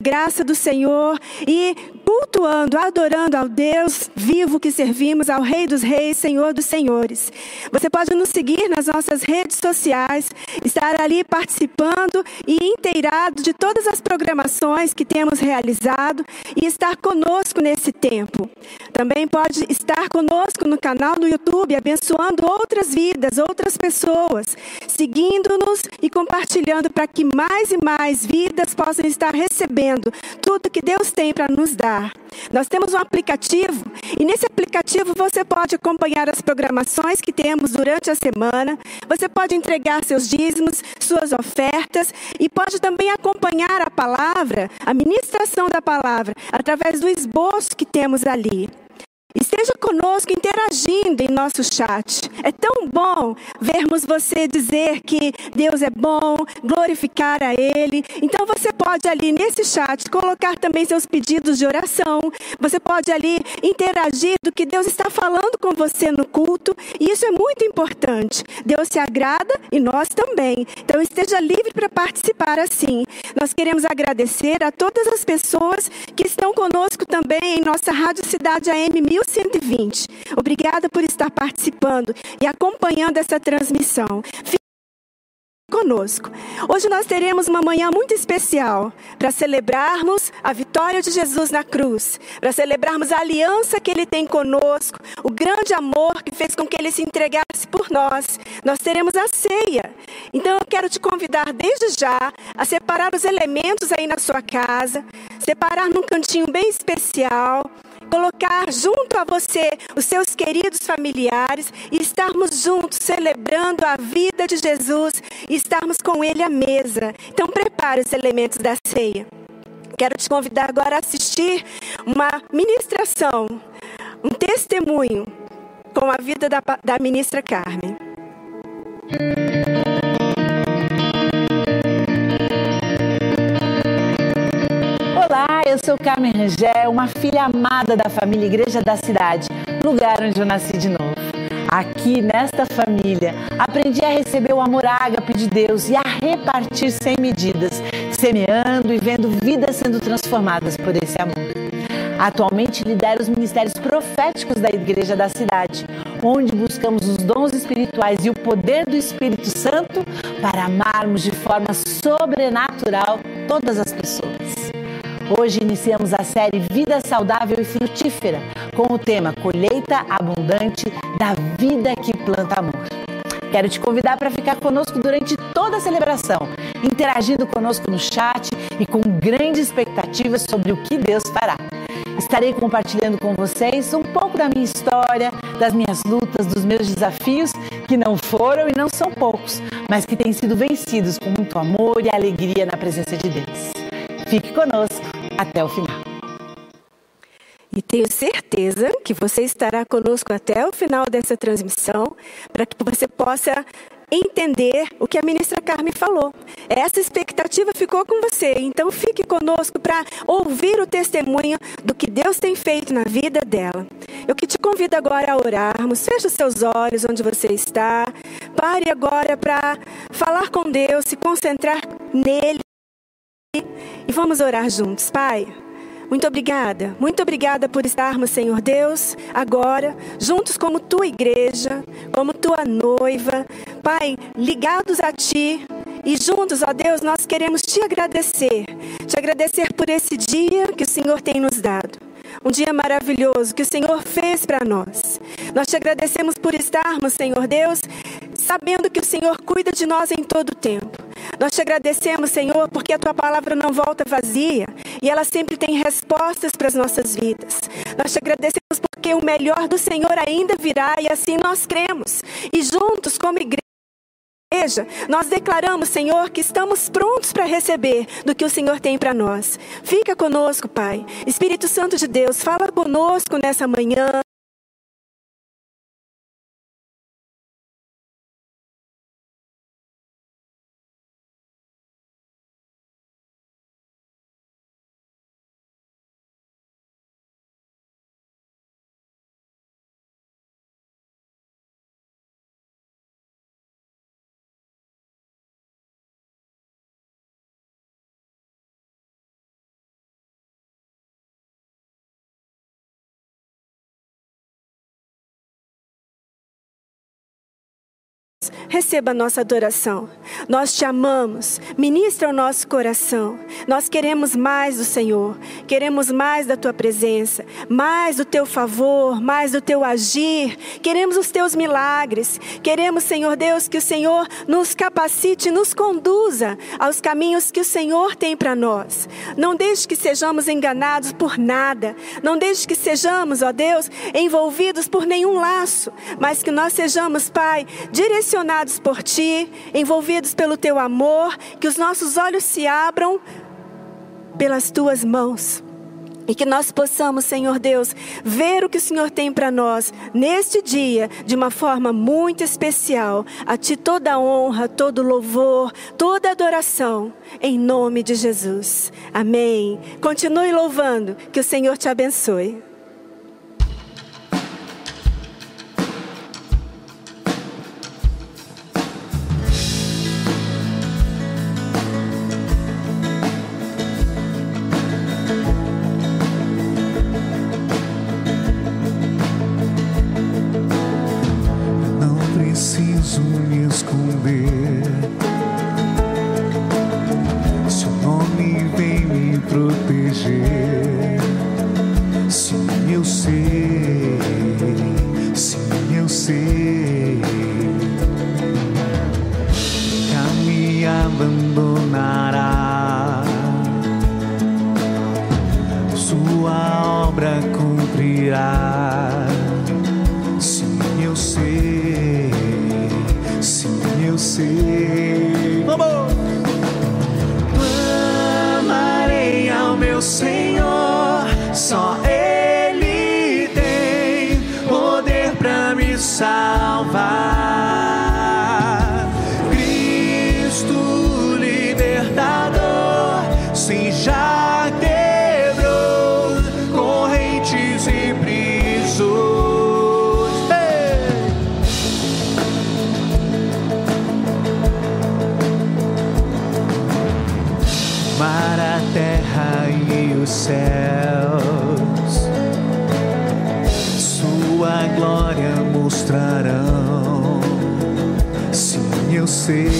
graça do Senhor e cultuando, adorando ao Deus vivo que servimos, ao Rei dos Reis, Senhor dos Senhores. Você pode nos seguir nas nossas redes sociais, estar ali participando e inteirado de todas as programações que temos realizado e estar conosco nesse tempo. Também pode estar conosco no canal no YouTube, abençoando outras vidas, outras pessoas, seguindo-nos e compartilhando para que mais e mais vidas possam estar recebendo tudo que Deus tem para nos dar. Nós temos um aplicativo e nesse aplicativo você pode acompanhar as programações que temos durante a semana. Você pode entregar seus dízimos, suas ofertas e pode também acompanhar a palavra, a ministração da palavra, através do esboço que temos ali. Esteja conosco interagindo em nosso chat. É tão bom vermos você dizer que Deus é bom, glorificar a Ele. Então você pode ali nesse chat colocar também seus pedidos de oração. Você pode ali interagir do que Deus está falando com você no culto. E isso é muito importante. Deus se agrada e nós também. Então esteja livre para participar assim. Nós queremos agradecer a todas as pessoas que estão conosco também em nossa Rádio Cidade AM 1000 1120. Obrigada por estar participando e acompanhando essa transmissão. Fique conosco. Hoje nós teremos uma manhã muito especial para celebrarmos a vitória de Jesus na cruz, para celebrarmos a aliança que ele tem conosco, o grande amor que fez com que ele se entregasse por nós. Nós teremos a ceia. Então eu quero te convidar desde já a separar os elementos aí na sua casa, separar num cantinho bem especial colocar junto a você os seus queridos familiares e estarmos juntos celebrando a vida de Jesus e estarmos com Ele à mesa. Então, prepare os elementos da ceia. Quero te convidar agora a assistir uma ministração, um testemunho com a vida da, da ministra Carmen. Eu sou Carmen Rangel, uma filha amada da família Igreja da Cidade, lugar onde eu nasci de novo. Aqui nesta família, aprendi a receber o amor ágape de Deus e a repartir sem medidas, semeando e vendo vidas sendo transformadas por esse amor. Atualmente lidero os ministérios proféticos da Igreja da Cidade, onde buscamos os dons espirituais e o poder do Espírito Santo para amarmos de forma sobrenatural todas as pessoas. Hoje iniciamos a série Vida Saudável e Frutífera com o tema Colheita Abundante da Vida que Planta Amor. Quero te convidar para ficar conosco durante toda a celebração, interagindo conosco no chat e com grandes expectativas sobre o que Deus fará. Estarei compartilhando com vocês um pouco da minha história, das minhas lutas, dos meus desafios, que não foram e não são poucos, mas que têm sido vencidos com muito amor e alegria na presença de Deus. Fique conosco até o final. E tenho certeza que você estará conosco até o final dessa transmissão, para que você possa entender o que a ministra Carmen falou. Essa expectativa ficou com você, então fique conosco para ouvir o testemunho do que Deus tem feito na vida dela. Eu que te convido agora a orarmos. Feche os seus olhos onde você está. Pare agora para falar com Deus, se concentrar nele e vamos orar juntos, Pai. Muito obrigada, muito obrigada por estarmos, Senhor Deus, agora, juntos como tua igreja, como tua noiva, Pai, ligados a Ti e juntos, ó Deus, nós queremos te agradecer, te agradecer por esse dia que o Senhor tem nos dado. Um dia maravilhoso que o Senhor fez para nós. Nós te agradecemos por estarmos, Senhor Deus, sabendo que o Senhor cuida de nós em todo o tempo. Nós te agradecemos, Senhor, porque a tua palavra não volta vazia e ela sempre tem respostas para as nossas vidas. Nós te agradecemos porque o melhor do Senhor ainda virá e assim nós cremos. E juntos, como igreja, nós declaramos, Senhor, que estamos prontos para receber do que o Senhor tem para nós. Fica conosco, Pai. Espírito Santo de Deus, fala conosco nessa manhã. Receba a nossa adoração. Nós te amamos, ministra o nosso coração. Nós queremos mais do Senhor, queremos mais da tua presença, mais do teu favor, mais do teu agir. Queremos os teus milagres. Queremos, Senhor Deus, que o Senhor nos capacite, nos conduza aos caminhos que o Senhor tem para nós. Não deixe que sejamos enganados por nada. Não deixe que sejamos, ó Deus, envolvidos por nenhum laço, mas que nós sejamos, Pai, direcionados por Ti, envolvidos pelo Teu amor, que os nossos olhos se abram pelas Tuas mãos. E que nós possamos, Senhor Deus, ver o que o Senhor tem para nós neste dia de uma forma muito especial. A Ti toda honra, todo louvor, toda adoração, em nome de Jesus. Amém. Continue louvando, que o Senhor te abençoe. Be. see.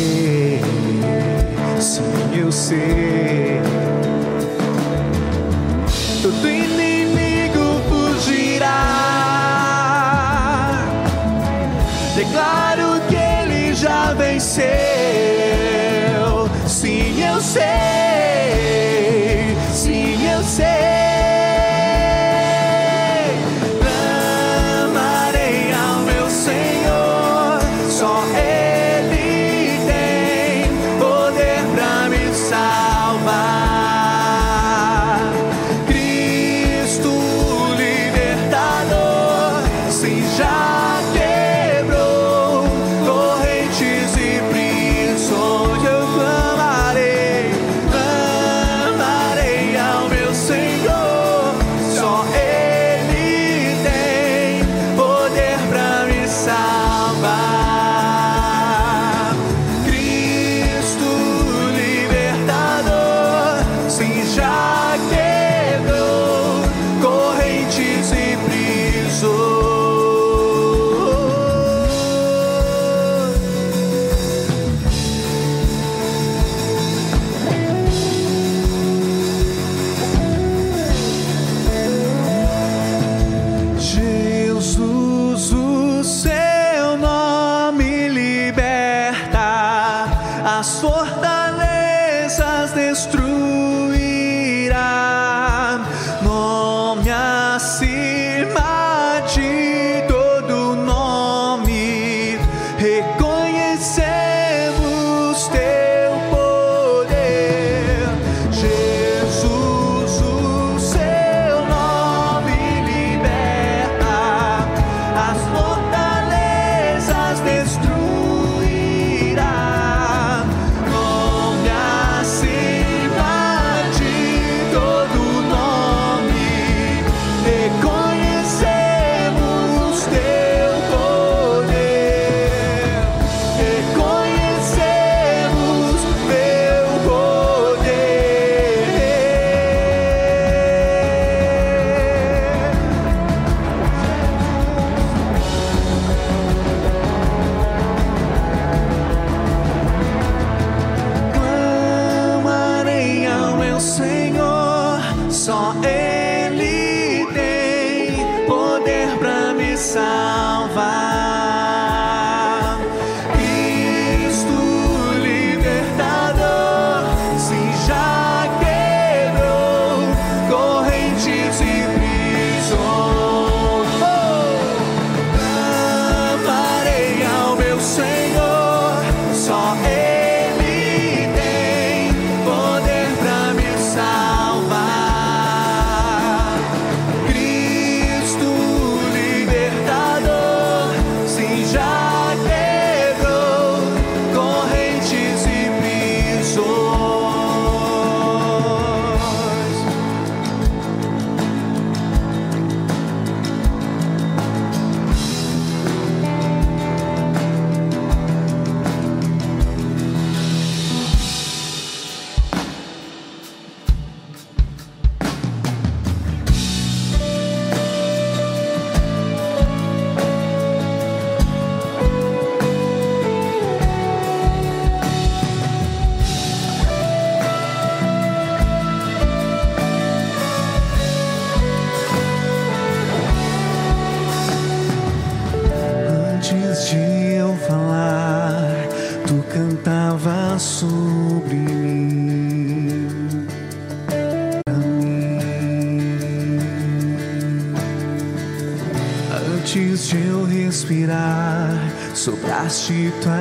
一段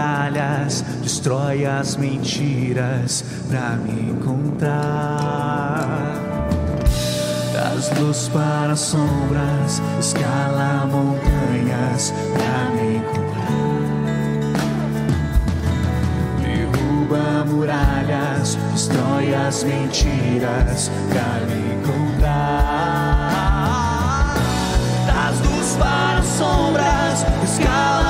muralhas, destrói as mentiras pra me encontrar. Das luz para as sombras, escala montanhas pra me encontrar. Derruba muralhas, destrói as mentiras pra me encontrar. Das luz para as sombras, escala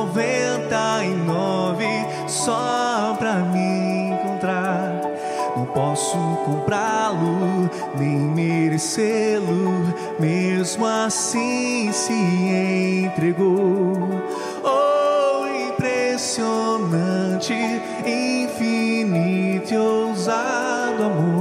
99 só pra me encontrar. Não posso comprá-lo, nem merecê-lo, mesmo assim se entregou. Oh, impressionante, infinito e ousado amor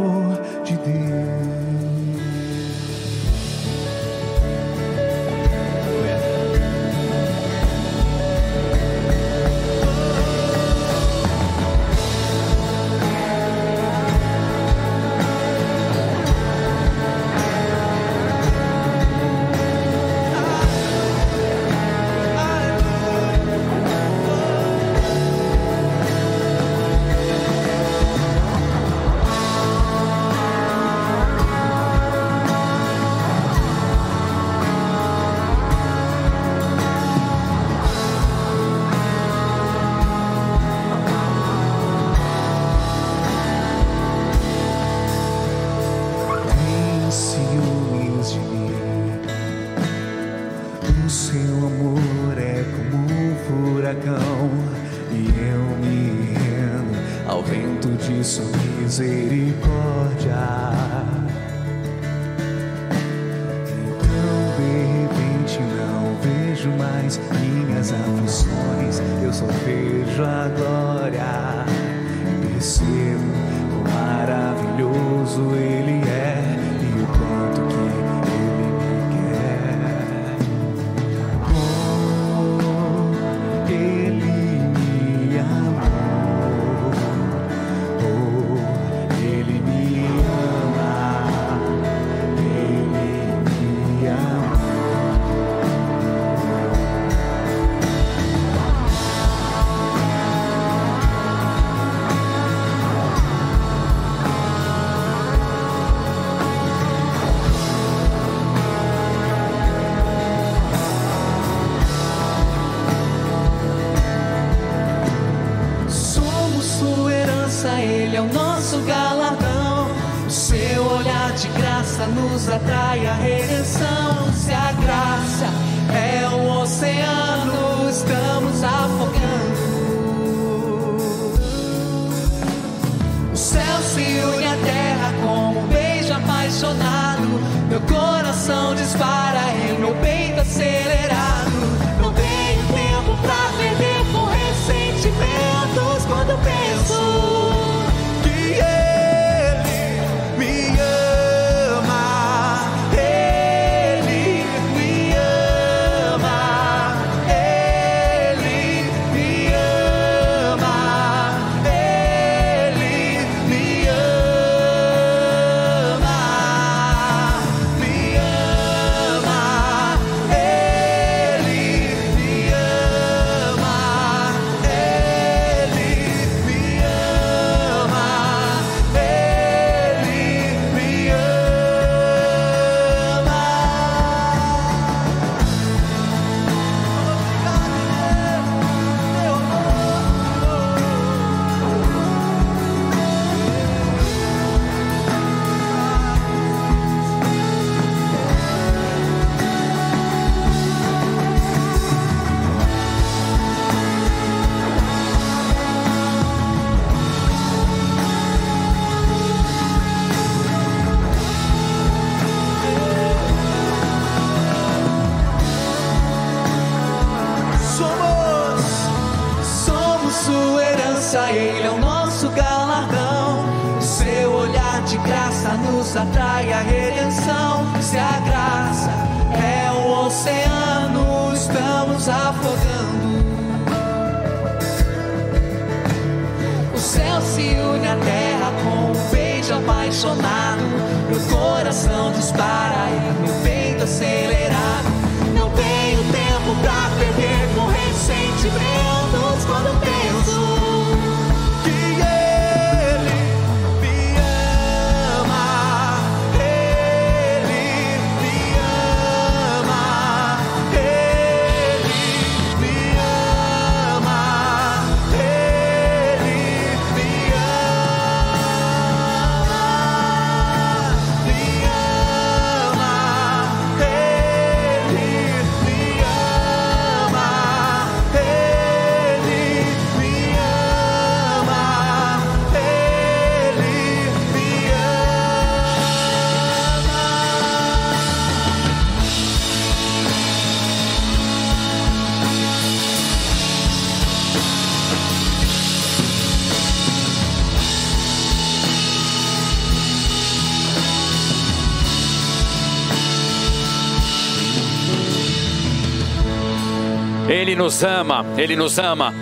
nos ama, Ele nos ama.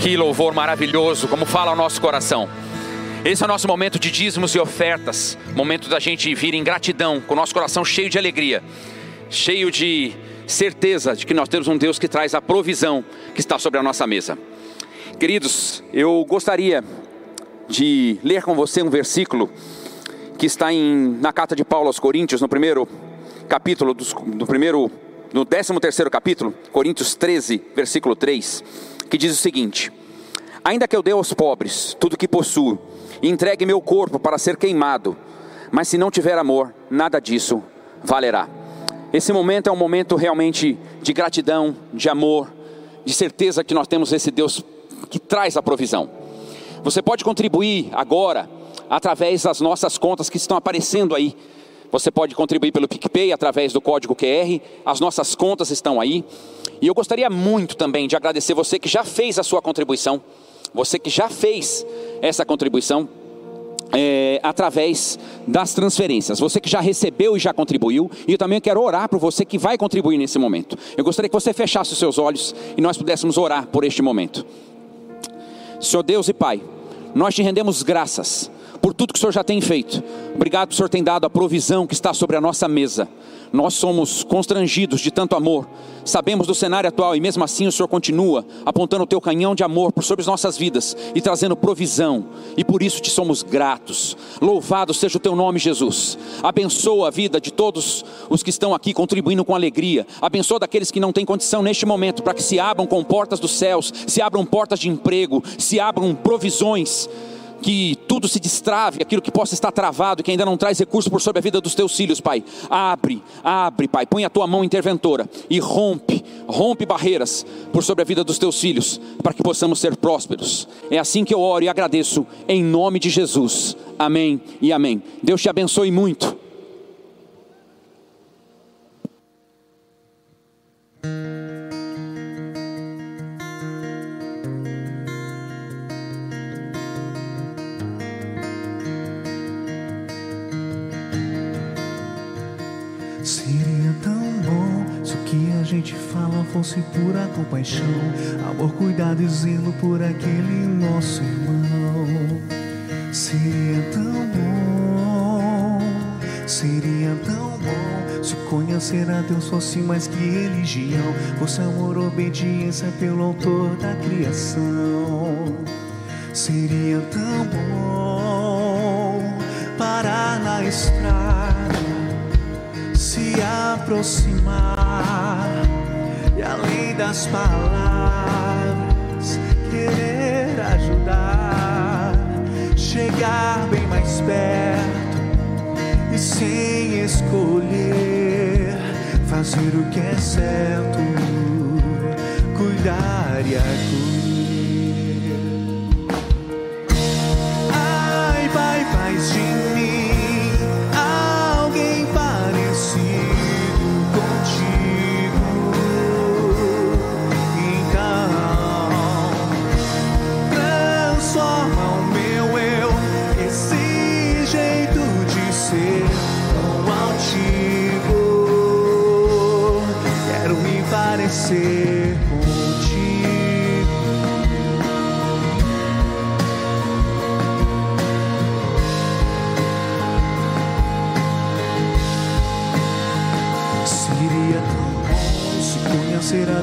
Que louvor maravilhoso, como fala o nosso coração. Esse é o nosso momento de dízimos e ofertas, momento da gente vir em gratidão, com o nosso coração cheio de alegria, cheio de certeza de que nós temos um Deus que traz a provisão que está sobre a nossa mesa. Queridos, eu gostaria de ler com você um versículo que está em, na carta de Paulo aos Coríntios, no primeiro capítulo, do, no primeiro, no décimo terceiro capítulo, Coríntios 13, versículo 3, que diz o seguinte: Ainda que eu dê aos pobres tudo que possuo, e entregue meu corpo para ser queimado, mas se não tiver amor, nada disso valerá. Esse momento é um momento realmente de gratidão, de amor, de certeza que nós temos esse Deus que traz a provisão. Você pode contribuir agora através das nossas contas que estão aparecendo aí. Você pode contribuir pelo PicPay através do código QR, as nossas contas estão aí. E eu gostaria muito também de agradecer você que já fez a sua contribuição, você que já fez essa contribuição é, através das transferências. Você que já recebeu e já contribuiu, e eu também quero orar por você que vai contribuir nesse momento. Eu gostaria que você fechasse os seus olhos e nós pudéssemos orar por este momento. Senhor Deus e Pai, nós te rendemos graças por tudo que o Senhor já tem feito. Obrigado o Senhor ter dado a provisão que está sobre a nossa mesa. Nós somos constrangidos de tanto amor. Sabemos do cenário atual e mesmo assim o Senhor continua apontando o teu canhão de amor por sobre as nossas vidas e trazendo provisão. E por isso te somos gratos. Louvado seja o teu nome, Jesus. Abençoa a vida de todos os que estão aqui contribuindo com alegria. Abençoa daqueles que não têm condição neste momento para que se abram com portas dos céus, se abram portas de emprego, se abram provisões que tudo se destrave, aquilo que possa estar travado, que ainda não traz recurso por sobre a vida dos teus filhos, Pai. Abre, abre, Pai. Põe a tua mão interventora e rompe, rompe barreiras por sobre a vida dos teus filhos, para que possamos ser prósperos. É assim que eu oro e agradeço, em nome de Jesus. Amém e amém. Deus te abençoe muito. Fosse pura compaixão, amor, cuidado e zelo por aquele nosso irmão. Seria tão bom, seria tão bom se conhecer a Deus fosse mais que religião, fosse amor, obediência pelo autor da criação. Seria tão bom parar na estrada, se aproximar além das palavras, querer ajudar, chegar bem mais perto e sem escolher, fazer o que é certo, cuidar e acolher. Ai, Pai, faz de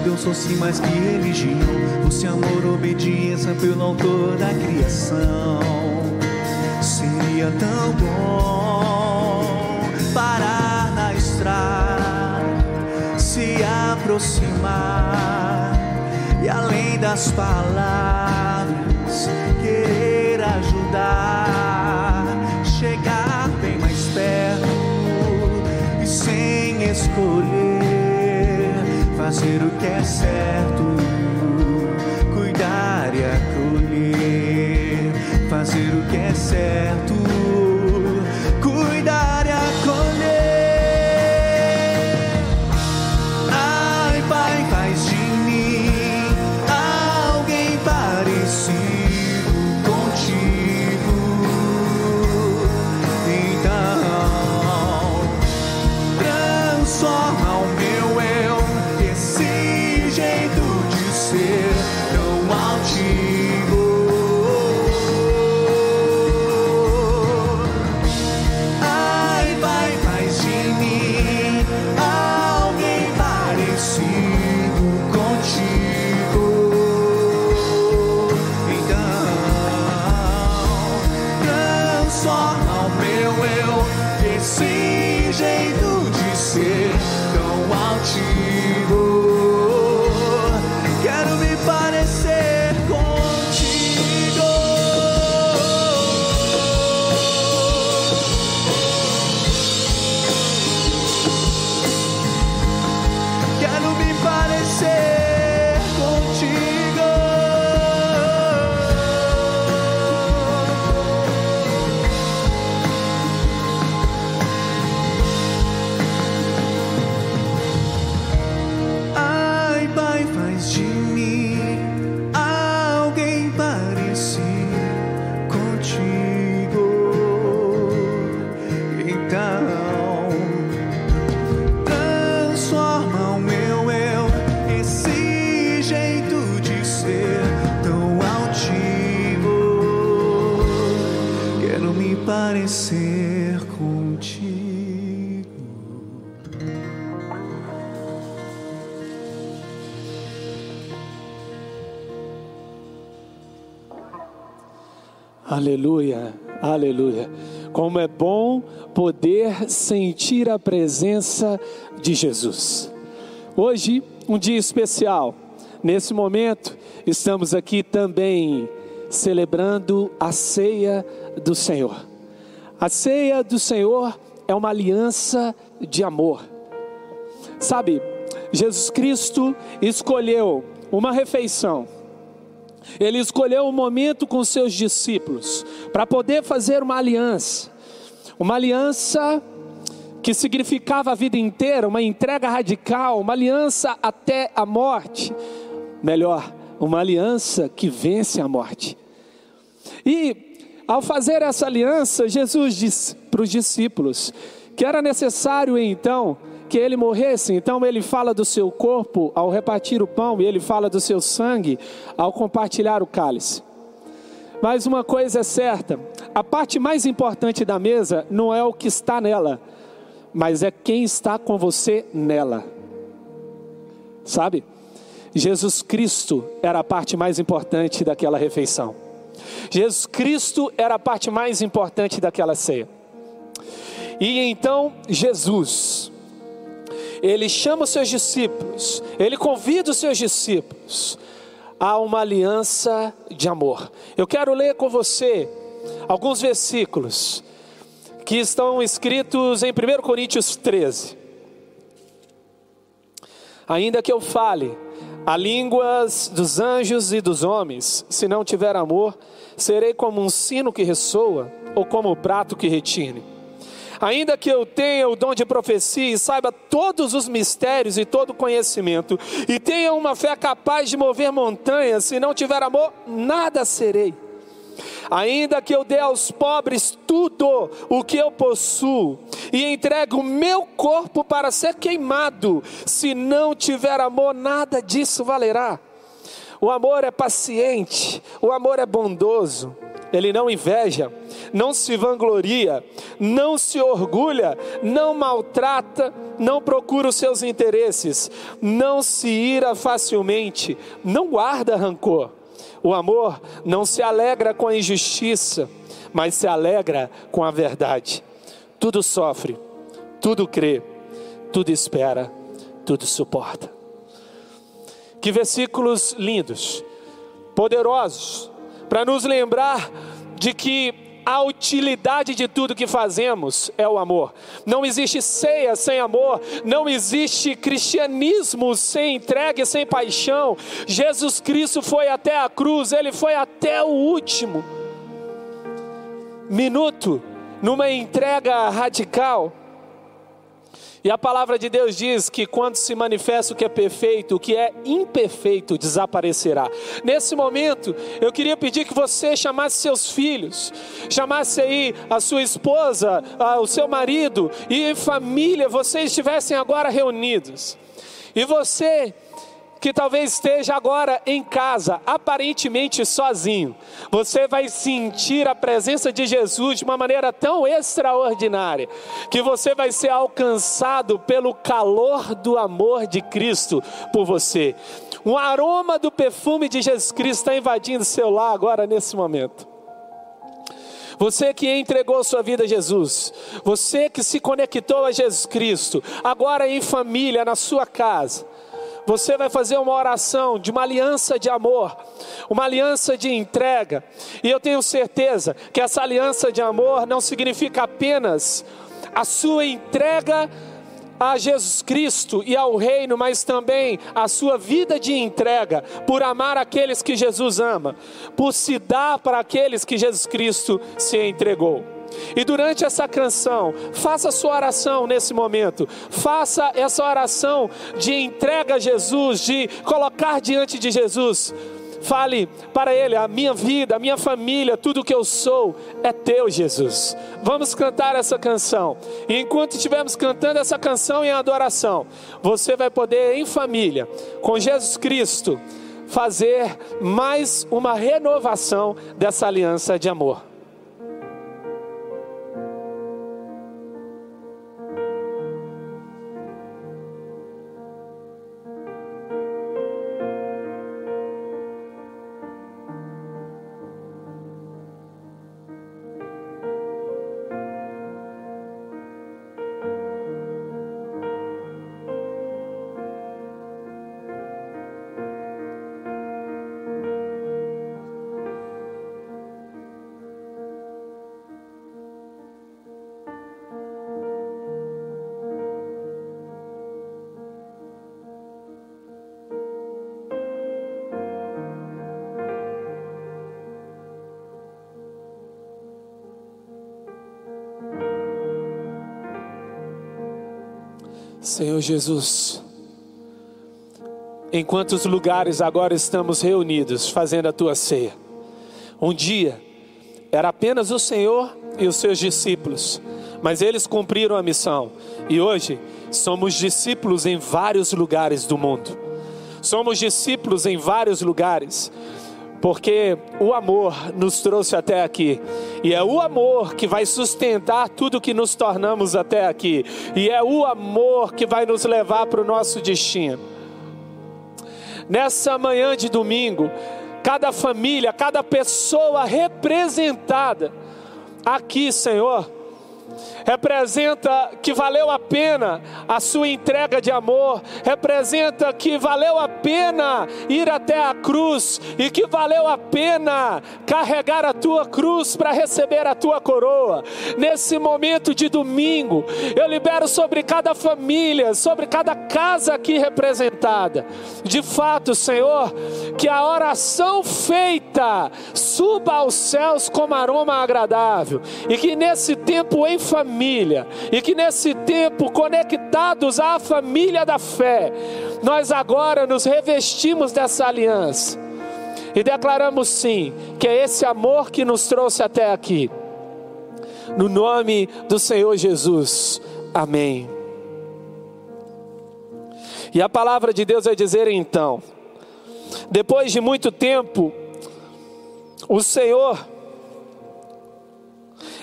a Deus fosse mais que religião, fosse amor, obediência pelo autor da criação. Seria tão bom parar na estrada, se aproximar e além das palavras o que é certo, Aleluia, aleluia. Como é bom poder sentir a presença de Jesus. Hoje, um dia especial. Nesse momento, estamos aqui também celebrando a ceia do Senhor. A ceia do Senhor é uma aliança de amor. Sabe, Jesus Cristo escolheu uma refeição. Ele escolheu um momento com seus discípulos para poder fazer uma aliança. Uma aliança que significava a vida inteira, uma entrega radical, uma aliança até a morte. Melhor, uma aliança que vence a morte. E ao fazer essa aliança, Jesus disse para os discípulos que era necessário então que ele morresse. Então ele fala do seu corpo ao repartir o pão e ele fala do seu sangue ao compartilhar o cálice. Mas uma coisa é certa: a parte mais importante da mesa não é o que está nela, mas é quem está com você nela. Sabe? Jesus Cristo era a parte mais importante daquela refeição. Jesus Cristo era a parte mais importante daquela ceia. E então Jesus, ele chama os seus discípulos, ele convida os seus discípulos a uma aliança de amor. Eu quero ler com você alguns versículos que estão escritos em 1 Coríntios 13. Ainda que eu fale a línguas dos anjos e dos homens, se não tiver amor, serei como um sino que ressoa ou como um prato que retine. Ainda que eu tenha o dom de profecia e saiba todos os mistérios e todo conhecimento, e tenha uma fé capaz de mover montanhas, se não tiver amor, nada serei. Ainda que eu dê aos pobres tudo o que eu possuo e entregue o meu corpo para ser queimado, se não tiver amor, nada disso valerá. O amor é paciente, o amor é bondoso, ele não inveja, não se vangloria, não se orgulha, não maltrata, não procura os seus interesses, não se ira facilmente, não guarda rancor o amor não se alegra com a injustiça, mas se alegra com a verdade. Tudo sofre, tudo crê, tudo espera, tudo suporta. Que versículos lindos, poderosos, para nos lembrar de que a utilidade de tudo que fazemos é o amor. Não existe ceia sem amor, não existe cristianismo sem entrega sem paixão. Jesus Cristo foi até a cruz, ele foi até o último minuto numa entrega radical. E a palavra de Deus diz que quando se manifesta o que é perfeito, o que é imperfeito desaparecerá. Nesse momento, eu queria pedir que você chamasse seus filhos, chamasse aí a sua esposa, o seu marido e família, vocês estivessem agora reunidos. E você que talvez esteja agora em casa, aparentemente sozinho, você vai sentir a presença de Jesus de uma maneira tão extraordinária, que você vai ser alcançado pelo calor do amor de Cristo por você. Um aroma do perfume de Jesus Cristo está invadindo seu lar agora nesse momento. Você que entregou sua vida a Jesus, você que se conectou a Jesus Cristo, agora em família, na sua casa, você vai fazer uma oração de uma aliança de amor, uma aliança de entrega. E eu tenho certeza que essa aliança de amor não significa apenas a sua entrega a Jesus Cristo e ao reino, mas também a sua vida de entrega por amar aqueles que Jesus ama, por se dar para aqueles que Jesus Cristo se entregou. E durante essa canção, faça sua oração nesse momento. Faça essa oração de entrega a Jesus, de colocar diante de Jesus. Fale para Ele: a minha vida, a minha família, tudo que eu sou é teu, Jesus. Vamos cantar essa canção. E enquanto estivermos cantando essa canção em adoração, você vai poder, em família, com Jesus Cristo, fazer mais uma renovação dessa aliança de amor. Senhor Jesus, em quantos lugares agora estamos reunidos fazendo a tua ceia? Um dia era apenas o Senhor e os seus discípulos, mas eles cumpriram a missão e hoje somos discípulos em vários lugares do mundo. Somos discípulos em vários lugares porque o amor nos trouxe até aqui, e é o amor que vai sustentar tudo que nos tornamos até aqui, e é o amor que vai nos levar para o nosso destino. Nessa manhã de domingo, cada família, cada pessoa representada aqui, Senhor, representa que valeu a pena a sua entrega de amor, representa que valeu a pena ir até a cruz e que valeu a pena carregar a tua cruz para receber a tua coroa. Nesse momento de domingo, eu libero sobre cada família, sobre cada casa aqui representada. De fato, Senhor, que a oração feita suba aos céus como aroma agradável e que nesse tempo em família e que nesse tempo conectados à família da fé, nós agora nos revestimos dessa aliança e declaramos sim que é esse amor que nos trouxe até aqui. No nome do Senhor Jesus. Amém. E a palavra de Deus vai dizer então: depois de muito tempo, o Senhor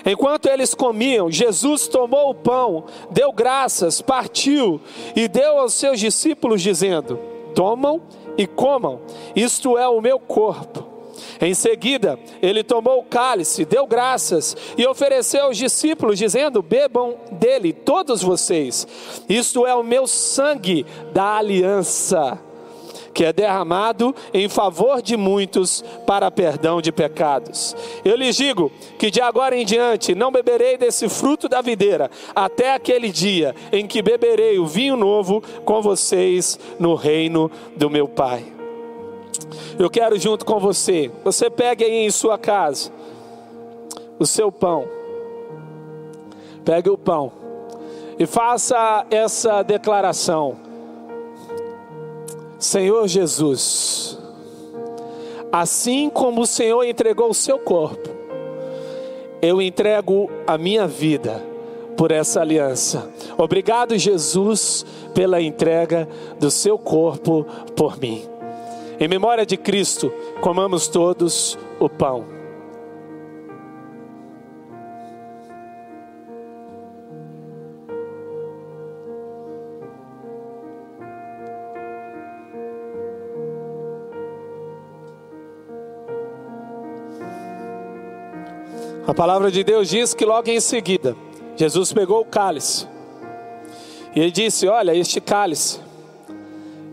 Enquanto eles comiam, Jesus tomou o pão, deu graças, partiu e deu aos seus discípulos, dizendo: Tomam e comam, isto é o meu corpo. Em seguida, ele tomou o cálice, deu graças e ofereceu aos discípulos, dizendo: Bebam dele, todos vocês, isto é o meu sangue da aliança que é derramado em favor de muitos para perdão de pecados. Eu lhes digo que de agora em diante não beberei desse fruto da videira, até aquele dia em que beberei o vinho novo com vocês no reino do meu Pai. Eu quero junto com você, você pegue aí em sua casa o seu pão, pegue o pão e faça essa declaração Senhor Jesus, assim como o Senhor entregou o seu corpo, eu entrego a minha vida por essa aliança. Obrigado, Jesus, pela entrega do seu corpo por mim. Em memória de Cristo, comamos todos o pão. A palavra de Deus diz que logo em seguida, Jesus pegou o cálice e ele disse: Olha, este cálice,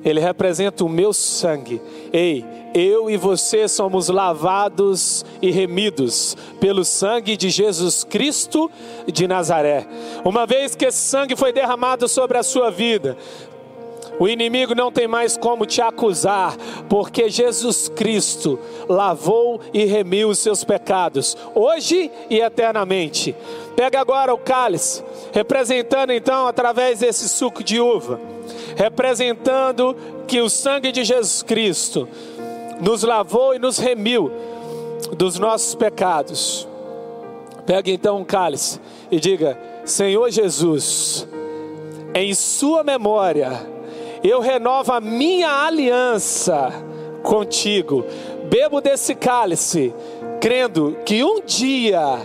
ele representa o meu sangue. Ei, eu e você somos lavados e remidos pelo sangue de Jesus Cristo de Nazaré. Uma vez que esse sangue foi derramado sobre a sua vida, o inimigo não tem mais como te acusar, porque Jesus Cristo lavou e remiu os seus pecados, hoje e eternamente. Pega agora o cálice, representando então através desse suco de uva, representando que o sangue de Jesus Cristo nos lavou e nos remiu dos nossos pecados. Pega então um cálice e diga: Senhor Jesus, em Sua memória, eu renovo a minha aliança contigo. Bebo desse cálice, crendo que um dia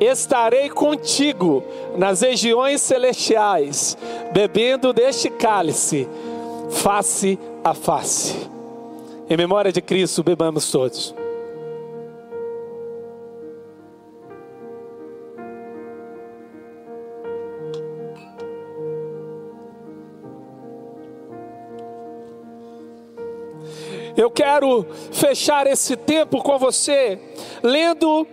estarei contigo nas regiões celestiais, bebendo deste cálice, face a face. Em memória de Cristo, bebamos todos. Eu quero fechar esse tempo com você lendo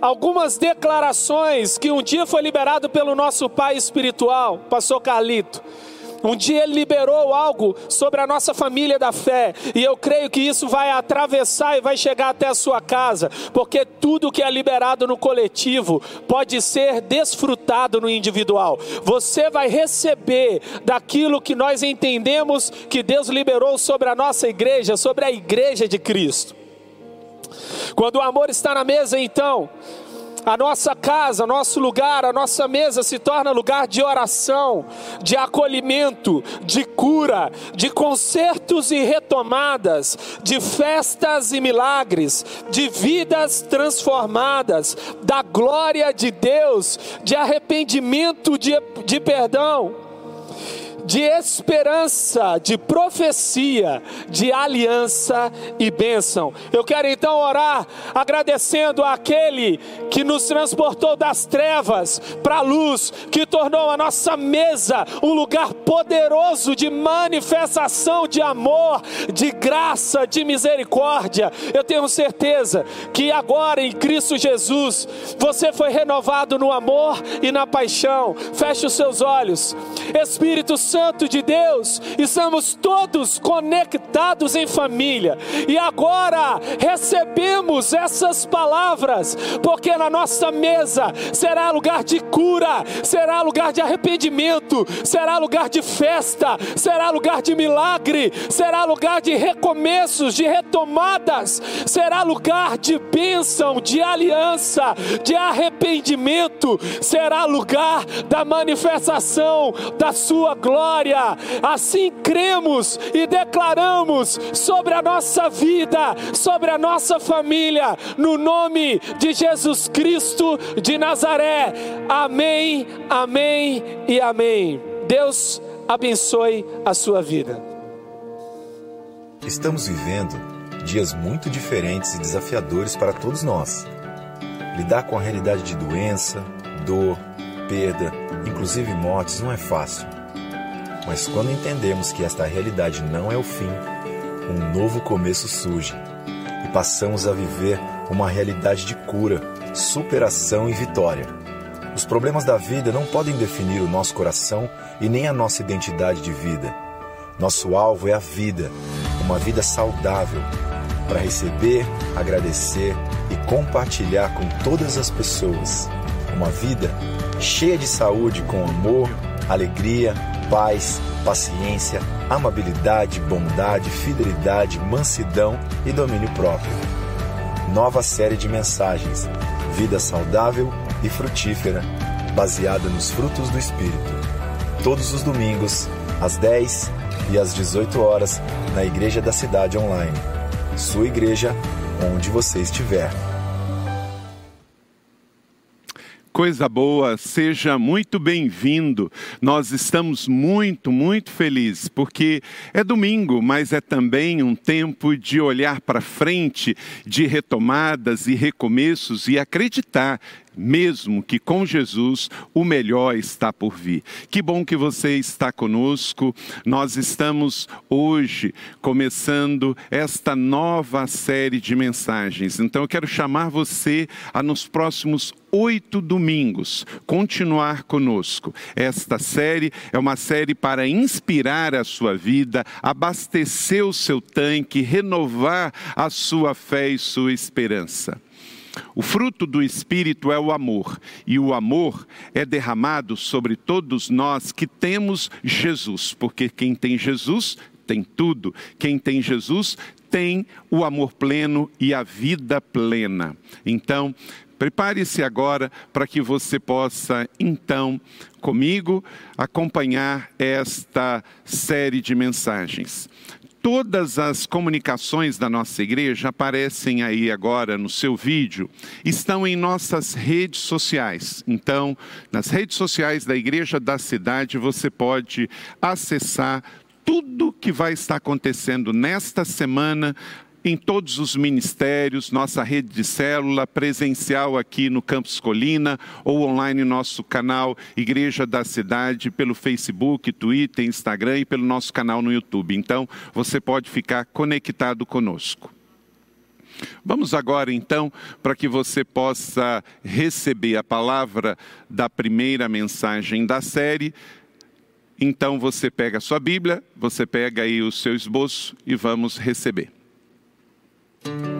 algumas declarações que um dia foi liberado pelo nosso pai espiritual, pastor Carlito. Um dia Ele liberou algo sobre a nossa família da fé, e eu creio que isso vai atravessar e vai chegar até a sua casa, porque tudo que é liberado no coletivo pode ser desfrutado no individual. Você vai receber daquilo que nós entendemos que Deus liberou sobre a nossa igreja, sobre a igreja de Cristo. Quando o amor está na mesa, então, a nossa casa, nosso lugar, a nossa mesa se torna lugar de oração, de acolhimento, de cura, de concertos e retomadas, de festas e milagres, de vidas transformadas, da glória de Deus, de arrependimento, de, de perdão de esperança, de profecia, de aliança e bênção. Eu quero então orar agradecendo àquele que nos transportou das trevas para a luz, que tornou a nossa mesa um lugar poderoso de manifestação de amor, de graça, de misericórdia. Eu tenho certeza que agora em Cristo Jesus você foi renovado no amor e na paixão. Feche os seus olhos. Espírito Santo Santo de Deus, estamos todos conectados em família, e agora recebemos essas palavras, porque na nossa mesa será lugar de cura, será lugar de arrependimento, será lugar de festa, será lugar de milagre, será lugar de recomeços, de retomadas, será lugar de bênção, de aliança, de arrependimento, será lugar da manifestação da Sua glória Assim cremos e declaramos sobre a nossa vida, sobre a nossa família, no nome de Jesus Cristo de Nazaré. Amém, amém e amém. Deus abençoe a sua vida. Estamos vivendo dias muito diferentes e desafiadores para todos nós. Lidar com a realidade de doença, dor, perda, inclusive mortes, não é fácil. Mas quando entendemos que esta realidade não é o fim, um novo começo surge e passamos a viver uma realidade de cura, superação e vitória. Os problemas da vida não podem definir o nosso coração e nem a nossa identidade de vida. Nosso alvo é a vida, uma vida saudável, para receber, agradecer e compartilhar com todas as pessoas. Uma vida cheia de saúde, com amor, alegria, paz, paciência, amabilidade, bondade, fidelidade, mansidão e domínio próprio. Nova série de mensagens: Vida saudável e frutífera, baseada nos frutos do Espírito. Todos os domingos, às 10 e às 18 horas, na Igreja da Cidade Online. Sua igreja, onde você estiver. Coisa boa, seja muito bem-vindo. Nós estamos muito, muito felizes, porque é domingo, mas é também um tempo de olhar para frente, de retomadas e recomeços e acreditar mesmo que com Jesus o melhor está por vir. Que bom que você está conosco. Nós estamos hoje começando esta nova série de mensagens. Então eu quero chamar você a nos próximos oito domingos continuar conosco. Esta série é uma série para inspirar a sua vida, abastecer o seu tanque, renovar a sua fé e sua esperança. O fruto do Espírito é o amor, e o amor é derramado sobre todos nós que temos Jesus, porque quem tem Jesus tem tudo, quem tem Jesus tem o amor pleno e a vida plena. Então, prepare-se agora para que você possa, então, comigo, acompanhar esta série de mensagens todas as comunicações da nossa igreja aparecem aí agora no seu vídeo, estão em nossas redes sociais. Então, nas redes sociais da Igreja da Cidade, você pode acessar tudo que vai estar acontecendo nesta semana em todos os ministérios, nossa rede de célula presencial aqui no Campus Colina ou online no nosso canal Igreja da Cidade pelo Facebook, Twitter, Instagram e pelo nosso canal no YouTube. Então, você pode ficar conectado conosco. Vamos agora então para que você possa receber a palavra da primeira mensagem da série Então você pega a sua Bíblia, você pega aí o seu esboço e vamos receber.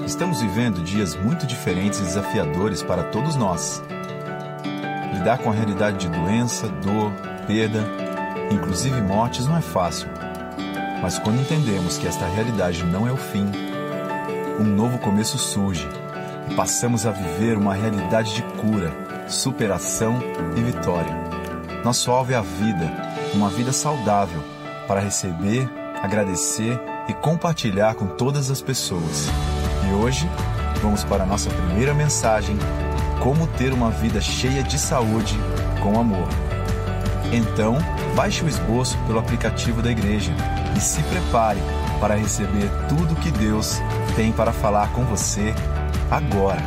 Estamos vivendo dias muito diferentes e desafiadores para todos nós. Lidar com a realidade de doença, dor, perda, inclusive mortes, não é fácil. Mas quando entendemos que esta realidade não é o fim, um novo começo surge e passamos a viver uma realidade de cura, superação e vitória. Nosso alvo é a vida, uma vida saudável, para receber, agradecer e compartilhar com todas as pessoas. E hoje vamos para a nossa primeira mensagem: Como ter uma vida cheia de saúde com amor. Então, baixe o esboço pelo aplicativo da igreja e se prepare para receber tudo que Deus tem para falar com você agora.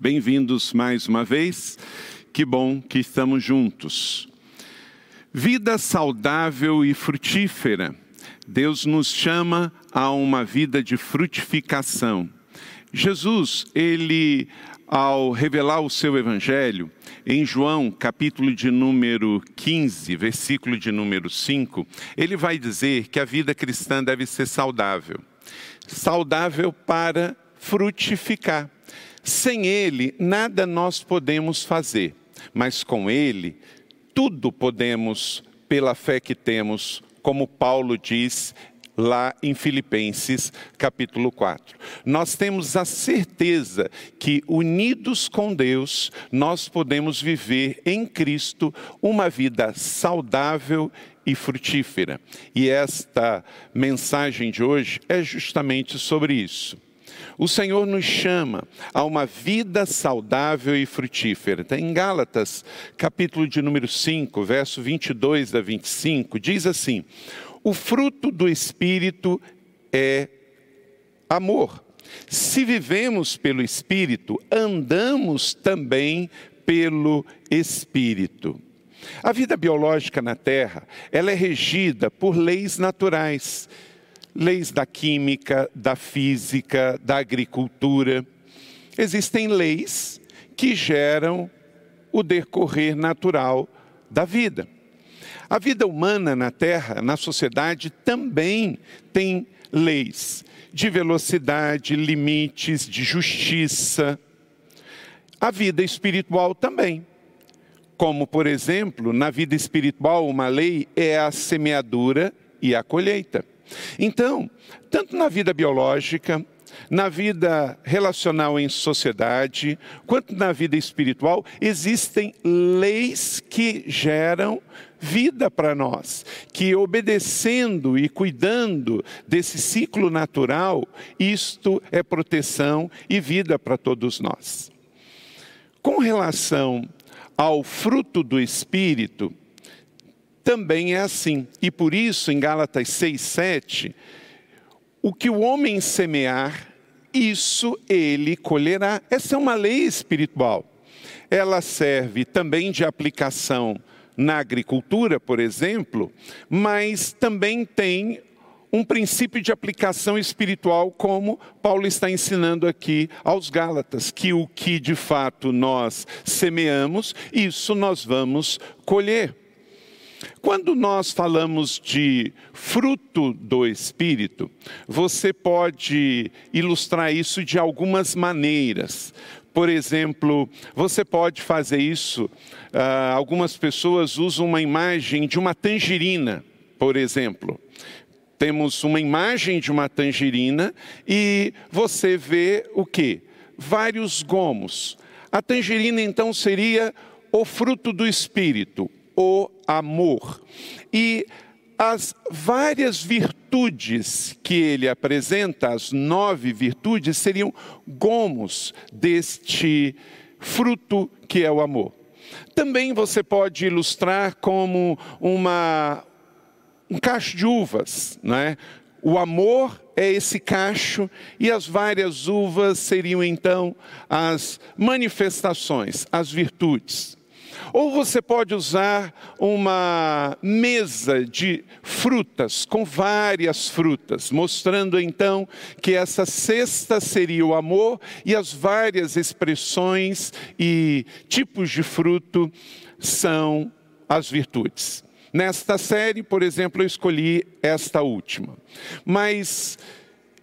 Bem-vindos mais uma vez. Que bom que estamos juntos. Vida saudável e frutífera. Deus nos chama a uma vida de frutificação. Jesus, ele, ao revelar o seu evangelho, em João, capítulo de número 15, versículo de número 5, ele vai dizer que a vida cristã deve ser saudável. Saudável para frutificar. Sem ele, nada nós podemos fazer, mas com ele, tudo podemos pela fé que temos, como Paulo diz lá em Filipenses capítulo 4. Nós temos a certeza que unidos com Deus, nós podemos viver em Cristo uma vida saudável e frutífera. E esta mensagem de hoje é justamente sobre isso. O Senhor nos chama a uma vida saudável e frutífera. Está em Gálatas, capítulo de número 5, verso 22 a 25, diz assim: O fruto do Espírito é amor. Se vivemos pelo Espírito, andamos também pelo Espírito. A vida biológica na Terra, ela é regida por leis naturais leis da química, da física, da agricultura. Existem leis que geram o decorrer natural da vida. A vida humana na Terra, na sociedade, também tem leis de velocidade, limites, de justiça. A vida espiritual também. Como, por exemplo, na vida espiritual, uma lei é a semeadura e a colheita. Então, tanto na vida biológica, na vida relacional em sociedade, quanto na vida espiritual, existem leis que geram vida para nós, que obedecendo e cuidando desse ciclo natural, isto é proteção e vida para todos nós. Com relação ao fruto do espírito, também é assim. E por isso, em Gálatas 6, 7, o que o homem semear, isso ele colherá. Essa é uma lei espiritual. Ela serve também de aplicação na agricultura, por exemplo, mas também tem um princípio de aplicação espiritual, como Paulo está ensinando aqui aos Gálatas, que o que de fato nós semeamos, isso nós vamos colher. Quando nós falamos de fruto do Espírito, você pode ilustrar isso de algumas maneiras. Por exemplo, você pode fazer isso. Uh, algumas pessoas usam uma imagem de uma tangerina, por exemplo. Temos uma imagem de uma tangerina e você vê o que? Vários gomos. A tangerina então seria o fruto do Espírito, o amor. E as várias virtudes que ele apresenta, as nove virtudes, seriam gomos deste fruto que é o amor. Também você pode ilustrar como uma, um cacho de uvas, não é? O amor é esse cacho e as várias uvas seriam então as manifestações, as virtudes. Ou você pode usar uma mesa de frutas, com várias frutas, mostrando então que essa cesta seria o amor e as várias expressões e tipos de fruto são as virtudes. Nesta série, por exemplo, eu escolhi esta última. Mas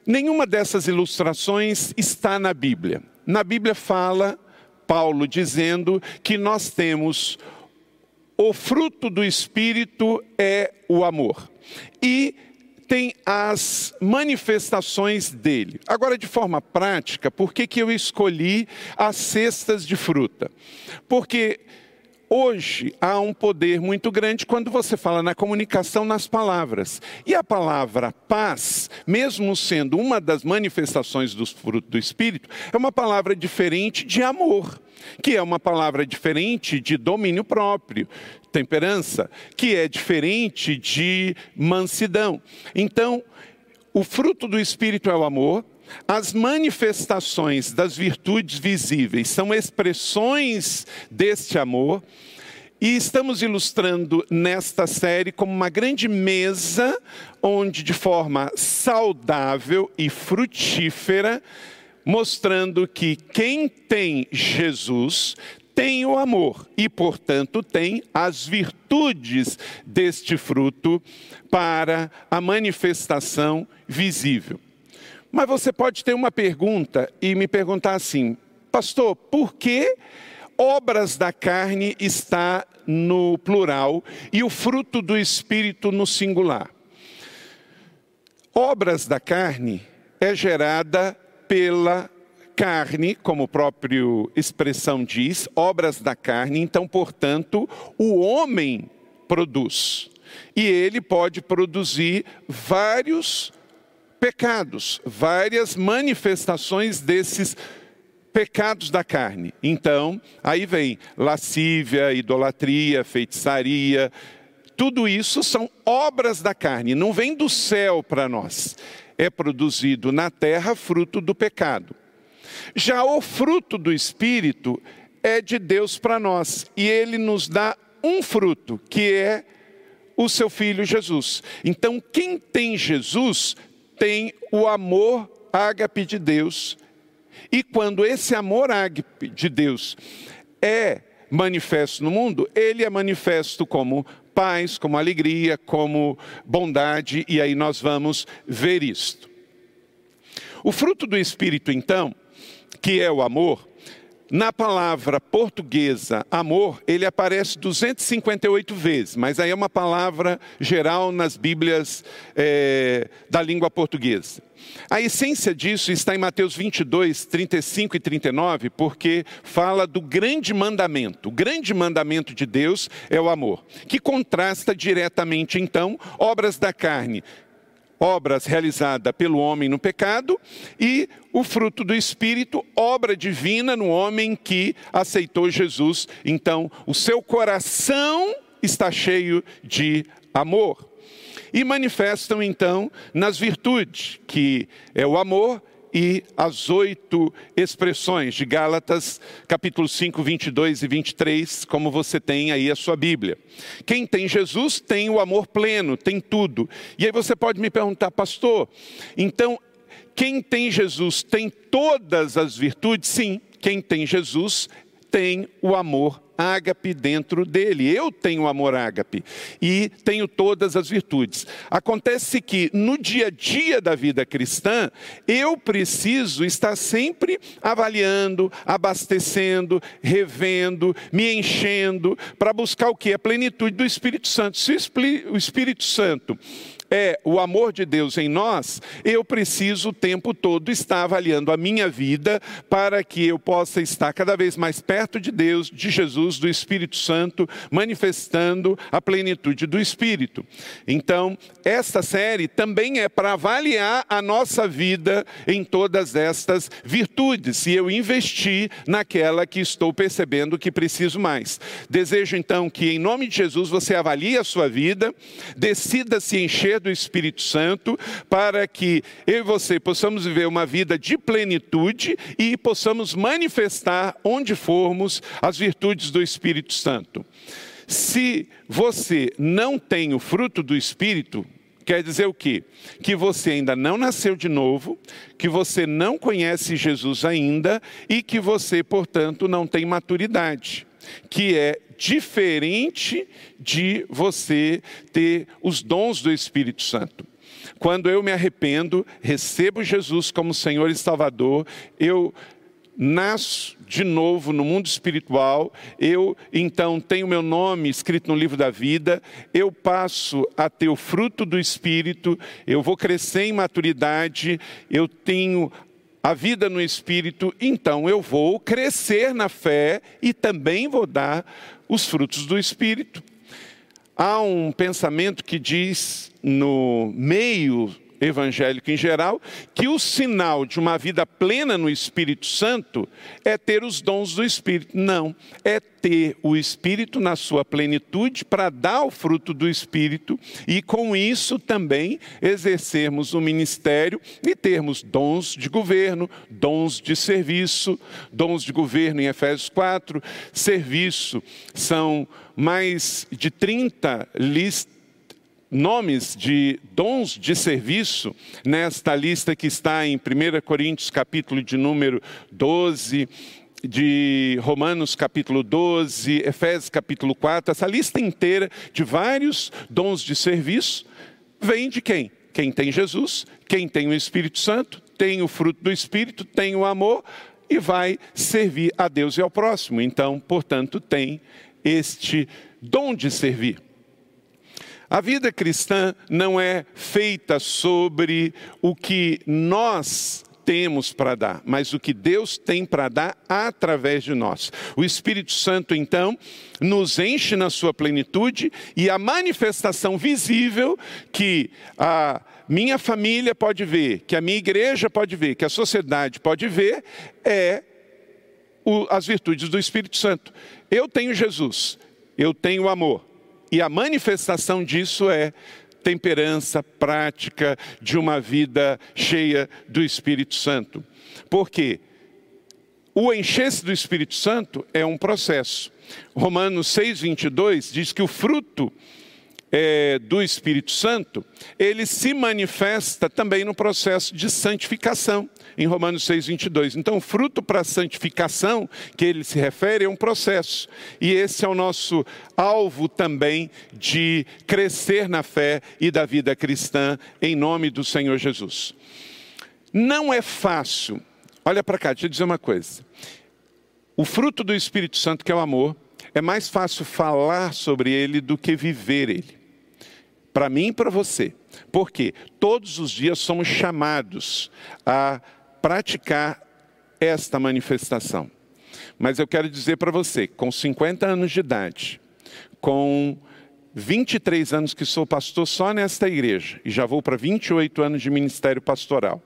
nenhuma dessas ilustrações está na Bíblia. Na Bíblia fala Paulo dizendo que nós temos o fruto do Espírito é o amor. E tem as manifestações dele. Agora, de forma prática, por que, que eu escolhi as cestas de fruta? Porque Hoje há um poder muito grande quando você fala na comunicação nas palavras. E a palavra paz, mesmo sendo uma das manifestações do fruto do Espírito, é uma palavra diferente de amor, que é uma palavra diferente de domínio próprio, temperança, que é diferente de mansidão. Então, o fruto do Espírito é o amor, as manifestações das virtudes visíveis são expressões deste amor. E estamos ilustrando nesta série como uma grande mesa, onde de forma saudável e frutífera, mostrando que quem tem Jesus tem o amor e, portanto, tem as virtudes deste fruto para a manifestação visível. Mas você pode ter uma pergunta e me perguntar assim, pastor, por que obras da carne está no plural e o fruto do espírito no singular? Obras da carne é gerada pela carne, como a própria expressão diz, obras da carne, então, portanto, o homem produz. E ele pode produzir vários pecados, várias manifestações desses pecados da carne. Então, aí vem lascívia, idolatria, feitiçaria, tudo isso são obras da carne, não vem do céu para nós. É produzido na terra fruto do pecado. Já o fruto do espírito é de Deus para nós, e ele nos dá um fruto, que é o seu filho Jesus. Então, quem tem Jesus tem o amor ágape de Deus. E quando esse amor ágape de Deus é manifesto no mundo, ele é manifesto como paz, como alegria, como bondade, e aí nós vamos ver isto. O fruto do Espírito, então, que é o amor, na palavra portuguesa amor, ele aparece 258 vezes, mas aí é uma palavra geral nas Bíblias é, da língua portuguesa. A essência disso está em Mateus 22, 35 e 39, porque fala do grande mandamento. O grande mandamento de Deus é o amor, que contrasta diretamente, então, obras da carne, obras realizadas pelo homem no pecado, e o fruto do Espírito, obra divina no homem que aceitou Jesus. Então, o seu coração está cheio de amor. E manifestam então nas virtudes, que é o amor, e as oito expressões de Gálatas, capítulo 5, 22 e 23, como você tem aí a sua Bíblia. Quem tem Jesus tem o amor pleno, tem tudo. E aí você pode me perguntar, pastor, então quem tem Jesus tem todas as virtudes? Sim, quem tem Jesus tem o amor ágape dentro dele. Eu tenho amor ágape e tenho todas as virtudes. Acontece que no dia a dia da vida cristã, eu preciso estar sempre avaliando, abastecendo, revendo, me enchendo para buscar o que? A plenitude do Espírito Santo. Se o Espírito Santo é o amor de Deus em nós, eu preciso o tempo todo estar avaliando a minha vida para que eu possa estar cada vez mais perto de Deus, de Jesus, do Espírito Santo, manifestando a plenitude do Espírito. Então, esta série também é para avaliar a nossa vida em todas estas virtudes e eu investir naquela que estou percebendo que preciso mais. Desejo então que, em nome de Jesus, você avalie a sua vida, decida se encher do Espírito Santo para que eu e você possamos viver uma vida de plenitude e possamos manifestar onde formos as virtudes do Espírito Santo. Se você não tem o fruto do Espírito, quer dizer o quê? Que você ainda não nasceu de novo, que você não conhece Jesus ainda e que você, portanto, não tem maturidade, que é diferente de você ter os dons do Espírito Santo. Quando eu me arrependo, recebo Jesus como Senhor e Salvador, eu nasço de novo no mundo espiritual, eu então tenho meu nome escrito no livro da vida, eu passo a ter o fruto do Espírito, eu vou crescer em maturidade, eu tenho a vida no Espírito, então eu vou crescer na fé e também vou dar os frutos do Espírito. Há um pensamento que diz no meio evangélico em geral, que o sinal de uma vida plena no Espírito Santo é ter os dons do Espírito. Não, é ter o Espírito na sua plenitude para dar o fruto do Espírito e com isso também exercermos o ministério e termos dons de governo, dons de serviço, dons de governo em Efésios 4, serviço são mais de 30 listas nomes de dons de serviço nesta lista que está em 1 Coríntios capítulo de número 12, de Romanos capítulo 12, Efésios capítulo 4, essa lista inteira de vários dons de serviço vem de quem? Quem tem Jesus, quem tem o Espírito Santo, tem o fruto do Espírito, tem o amor e vai servir a Deus e ao próximo. Então, portanto, tem este dom de servir. A vida cristã não é feita sobre o que nós temos para dar, mas o que Deus tem para dar através de nós. O Espírito Santo, então, nos enche na sua plenitude e a manifestação visível que a minha família pode ver, que a minha igreja pode ver, que a sociedade pode ver, é o, as virtudes do Espírito Santo. Eu tenho Jesus, eu tenho amor, e a manifestação disso é temperança prática de uma vida cheia do Espírito Santo. Por quê? O encher-se do Espírito Santo é um processo. Romanos 6, 22 diz que o fruto é, do Espírito Santo, ele se manifesta também no processo de santificação, em Romanos 6, 22. Então, o fruto para a santificação, que ele se refere, é um processo. E esse é o nosso alvo também de crescer na fé e da vida cristã, em nome do Senhor Jesus. Não é fácil, olha para cá, deixa eu dizer uma coisa. O fruto do Espírito Santo, que é o amor, é mais fácil falar sobre ele do que viver ele para mim e para você. Porque todos os dias somos chamados a praticar esta manifestação. Mas eu quero dizer para você, com 50 anos de idade, com 23 anos que sou pastor só nesta igreja, e já vou para 28 anos de ministério pastoral.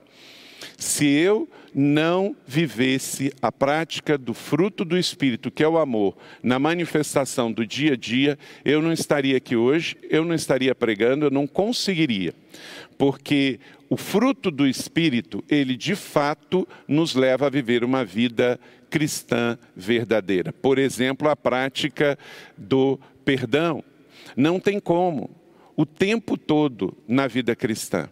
Se eu não vivesse a prática do fruto do Espírito, que é o amor, na manifestação do dia a dia, eu não estaria aqui hoje, eu não estaria pregando, eu não conseguiria. Porque o fruto do Espírito, ele de fato nos leva a viver uma vida cristã verdadeira. Por exemplo, a prática do perdão. Não tem como, o tempo todo na vida cristã.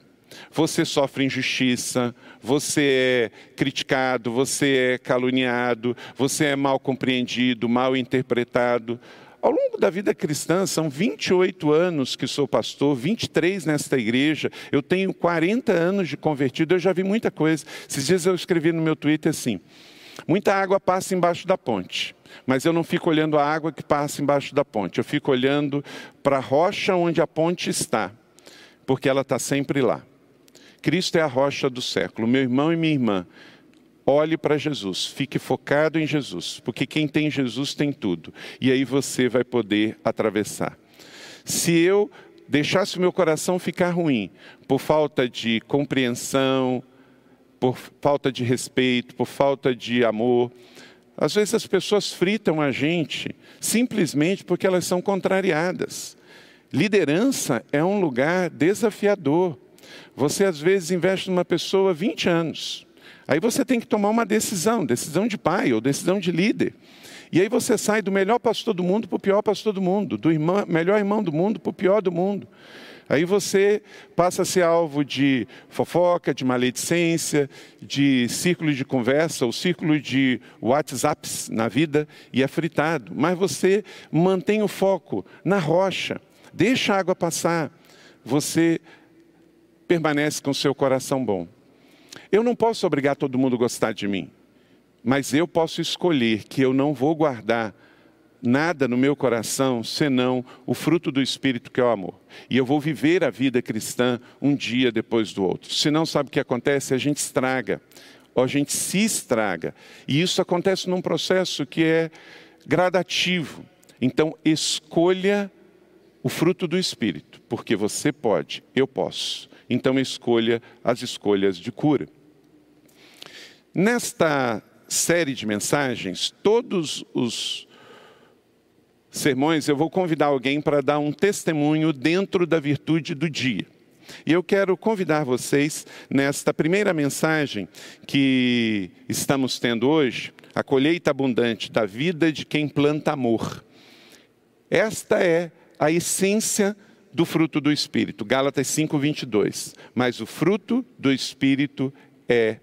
Você sofre injustiça, você é criticado, você é caluniado, você é mal compreendido, mal interpretado. Ao longo da vida cristã, são 28 anos que sou pastor, 23 nesta igreja, eu tenho 40 anos de convertido, eu já vi muita coisa. Esses dias eu escrevi no meu Twitter assim: muita água passa embaixo da ponte, mas eu não fico olhando a água que passa embaixo da ponte, eu fico olhando para a rocha onde a ponte está, porque ela está sempre lá. Cristo é a rocha do século. Meu irmão e minha irmã, olhe para Jesus, fique focado em Jesus, porque quem tem Jesus tem tudo. E aí você vai poder atravessar. Se eu deixasse o meu coração ficar ruim por falta de compreensão, por falta de respeito, por falta de amor, às vezes as pessoas fritam a gente simplesmente porque elas são contrariadas. Liderança é um lugar desafiador. Você às vezes investe numa pessoa 20 anos. Aí você tem que tomar uma decisão, decisão de pai ou decisão de líder. E aí você sai do melhor pastor do mundo para o pior pastor do mundo, do irmão, melhor irmão do mundo para o pior do mundo. Aí você passa a ser alvo de fofoca, de maledicência, de círculo de conversa ou círculo de WhatsApps na vida e é fritado. Mas você mantém o foco na rocha, deixa a água passar. Você permanece com seu coração bom. Eu não posso obrigar todo mundo a gostar de mim, mas eu posso escolher que eu não vou guardar nada no meu coração senão o fruto do Espírito que é o amor. E eu vou viver a vida cristã um dia depois do outro. Se não sabe o que acontece, a gente estraga, ou a gente se estraga. E isso acontece num processo que é gradativo. Então, escolha o fruto do Espírito, porque você pode, eu posso. Então escolha as escolhas de cura. Nesta série de mensagens, todos os sermões eu vou convidar alguém para dar um testemunho dentro da virtude do dia. E eu quero convidar vocês nesta primeira mensagem que estamos tendo hoje, a colheita abundante da vida de quem planta amor. Esta é a essência do fruto do Espírito. Gálatas 5, 22. Mas o fruto do Espírito é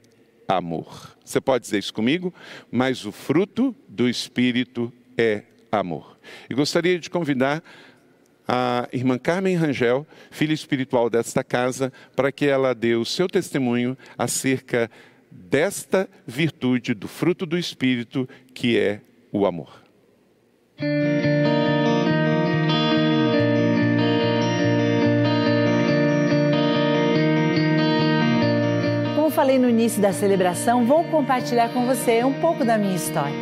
amor. Você pode dizer isso comigo? Mas o fruto do Espírito é amor. E gostaria de convidar a irmã Carmen Rangel, filha espiritual desta casa, para que ela dê o seu testemunho acerca desta virtude do fruto do Espírito, que é o amor. Falei no início da celebração, vou compartilhar com você um pouco da minha história.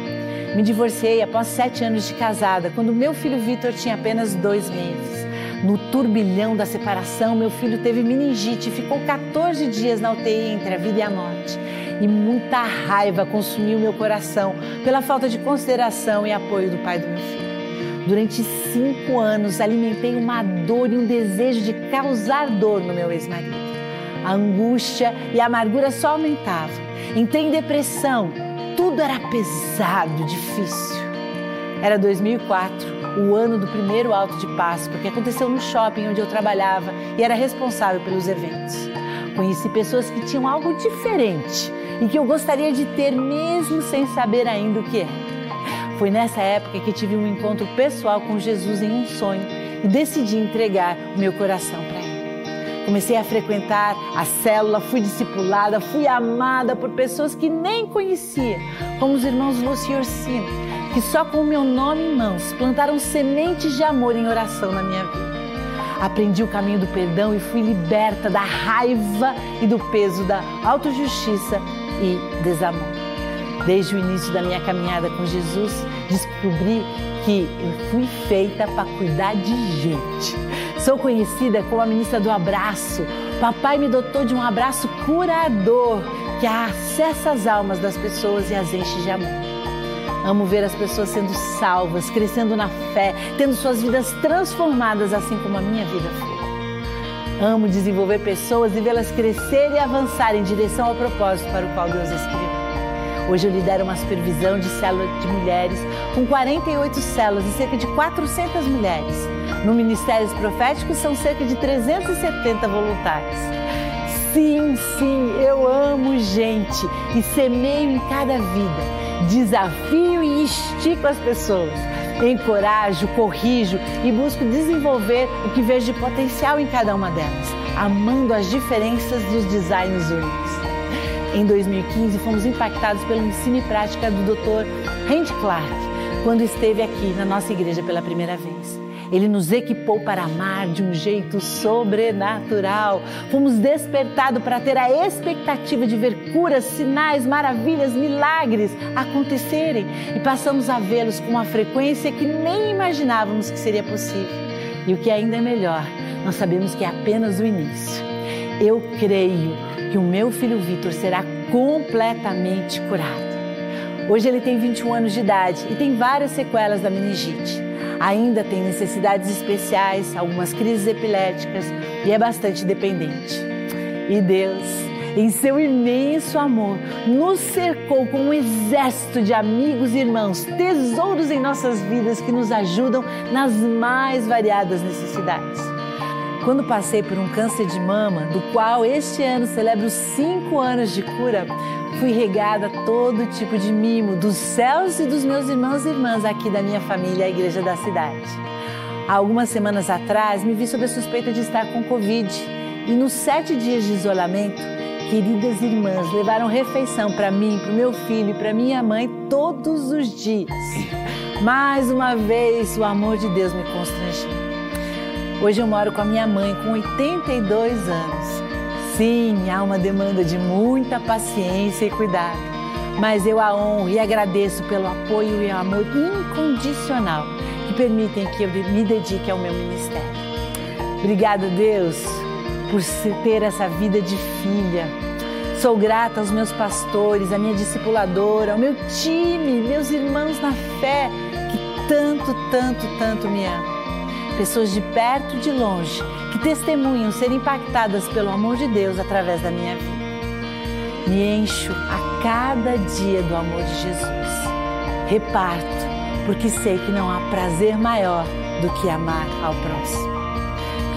Me divorciei após sete anos de casada, quando meu filho Vitor tinha apenas dois meses. No turbilhão da separação, meu filho teve meningite e ficou 14 dias na UTI entre a vida e a morte. E muita raiva consumiu meu coração pela falta de consideração e apoio do pai do meu filho. Durante cinco anos, alimentei uma dor e um desejo de causar dor no meu ex-marido a angústia e a amargura só aumentavam. Entrei em depressão, tudo era pesado, difícil. Era 2004, o ano do primeiro alto de Páscoa, que aconteceu no shopping onde eu trabalhava e era responsável pelos eventos. Conheci pessoas que tinham algo diferente e que eu gostaria de ter mesmo sem saber ainda o que é. Foi nessa época que tive um encontro pessoal com Jesus em um sonho e decidi entregar o meu coração para Comecei a frequentar a célula, fui discipulada, fui amada por pessoas que nem conhecia, como os irmãos Lúcio e Orsino, que só com o meu nome em mãos plantaram sementes de amor em oração na minha vida. Aprendi o caminho do perdão e fui liberta da raiva e do peso da autojustiça e desamor. Desde o início da minha caminhada com Jesus, descobri que eu fui feita para cuidar de gente Sou conhecida como a ministra do abraço. Papai me dotou de um abraço curador que acessa as almas das pessoas e as enche de amor. Amo ver as pessoas sendo salvas, crescendo na fé, tendo suas vidas transformadas, assim como a minha vida foi. Amo desenvolver pessoas e vê-las crescer e avançar em direção ao propósito para o qual Deus escreveu. Hoje eu lidero uma supervisão de célula de mulheres com 48 células e cerca de 400 mulheres. No Ministérios Proféticos são cerca de 370 voluntários. Sim, sim, eu amo gente e semeio em cada vida. Desafio e estico as pessoas. Encorajo, corrijo e busco desenvolver o que vejo de potencial em cada uma delas, amando as diferenças dos designs únicos. Em 2015, fomos impactados pelo ensino e prática do Dr. Randy Clark, quando esteve aqui na nossa igreja pela primeira vez. Ele nos equipou para amar de um jeito sobrenatural. Fomos despertados para ter a expectativa de ver curas, sinais, maravilhas, milagres acontecerem e passamos a vê-los com uma frequência que nem imaginávamos que seria possível. E o que ainda é melhor, nós sabemos que é apenas o início. Eu creio que o meu filho Vitor será completamente curado. Hoje ele tem 21 anos de idade e tem várias sequelas da meningite Ainda tem necessidades especiais, algumas crises epiléticas e é bastante dependente. E Deus, em seu imenso amor, nos cercou com um exército de amigos e irmãos, tesouros em nossas vidas que nos ajudam nas mais variadas necessidades. Quando passei por um câncer de mama, do qual este ano celebro cinco anos de cura, fui regada todo tipo de mimo dos céus e dos meus irmãos e irmãs aqui da minha família, a igreja da cidade. Há algumas semanas atrás, me vi sob a suspeita de estar com Covid e nos sete dias de isolamento, queridas irmãs levaram refeição para mim, para o meu filho e para minha mãe todos os dias. Mais uma vez, o amor de Deus me constrangeu. Hoje eu moro com a minha mãe com 82 anos. Sim, há uma demanda de muita paciência e cuidado, mas eu a honro e agradeço pelo apoio e amor incondicional que permitem que eu me dedique ao meu ministério. Obrigada, Deus, por ter essa vida de filha. Sou grata aos meus pastores, à minha discipuladora, ao meu time, meus irmãos na fé, que tanto, tanto, tanto me amam pessoas de perto e de longe que testemunham ser impactadas pelo amor de Deus através da minha vida. Me encho a cada dia do amor de Jesus. Reparto, porque sei que não há prazer maior do que amar ao próximo.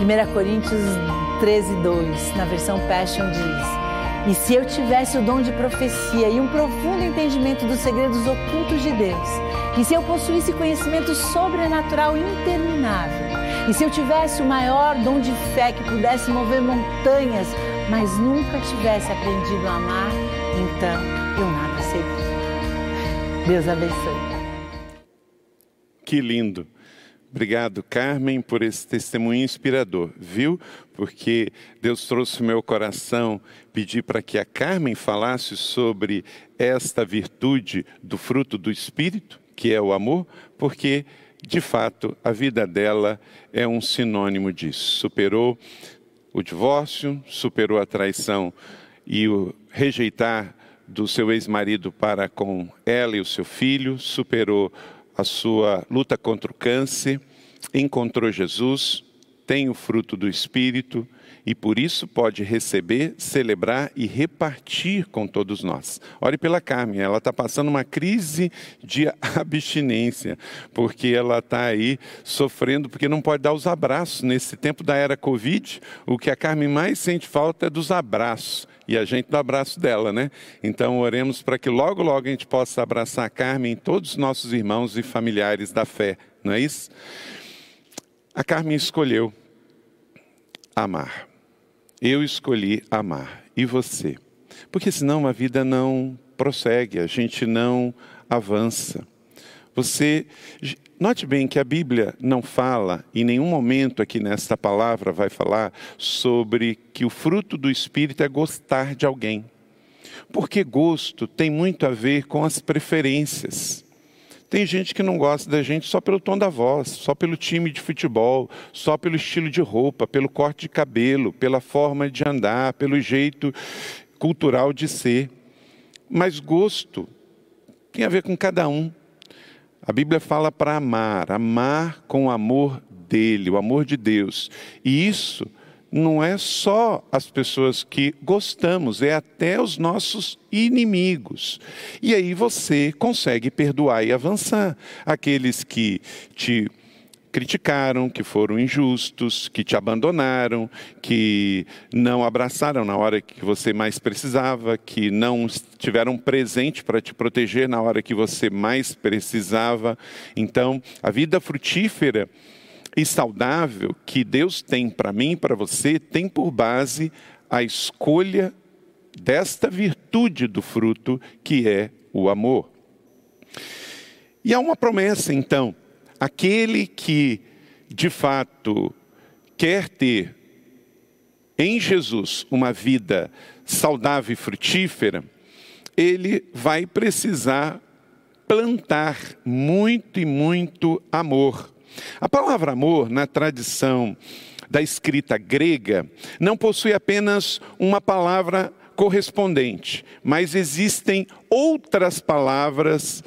1 Coríntios 13, 2, na versão Passion, diz. E se eu tivesse o dom de profecia e um profundo entendimento dos segredos ocultos de Deus, e se eu possuísse conhecimento sobrenatural interminável, e se eu tivesse o maior dom de fé que pudesse mover montanhas, mas nunca tivesse aprendido a amar, então eu nada seria. Deus abençoe. Que lindo. Obrigado, Carmen, por esse testemunho inspirador, viu? Porque Deus trouxe o meu coração pedir para que a Carmen falasse sobre esta virtude do fruto do Espírito, que é o amor, porque de fato, a vida dela é um sinônimo disso. Superou o divórcio, superou a traição e o rejeitar do seu ex-marido para com ela e o seu filho, superou a sua luta contra o câncer, encontrou Jesus, tem o fruto do Espírito e por isso pode receber, celebrar e repartir com todos nós. Ore pela Carmen, ela está passando uma crise de abstinência, porque ela está aí sofrendo, porque não pode dar os abraços. Nesse tempo da era Covid, o que a Carmen mais sente falta é dos abraços e a gente do abraço dela, né? Então oremos para que logo, logo a gente possa abraçar a Carmen e todos os nossos irmãos e familiares da fé, não é isso? A Carmen escolheu amar. Eu escolhi amar. E você? Porque senão a vida não prossegue, a gente não avança. Você note bem que a Bíblia não fala, em nenhum momento aqui nesta palavra vai falar sobre que o fruto do espírito é gostar de alguém. Porque gosto tem muito a ver com as preferências. Tem gente que não gosta da gente só pelo tom da voz, só pelo time de futebol, só pelo estilo de roupa, pelo corte de cabelo, pela forma de andar, pelo jeito cultural de ser. Mas gosto tem a ver com cada um. A Bíblia fala para amar, amar com o amor dele, o amor de Deus. E isso não é só as pessoas que gostamos, é até os nossos inimigos. E aí você consegue perdoar e avançar. Aqueles que te criticaram, que foram injustos, que te abandonaram, que não abraçaram na hora que você mais precisava, que não estiveram presente para te proteger na hora que você mais precisava. Então, a vida frutífera e saudável que Deus tem para mim e para você tem por base a escolha desta virtude do fruto que é o amor. E há uma promessa então: aquele que de fato quer ter em Jesus uma vida saudável e frutífera, ele vai precisar plantar muito e muito amor. A palavra amor, na tradição da escrita grega, não possui apenas uma palavra correspondente, mas existem outras palavras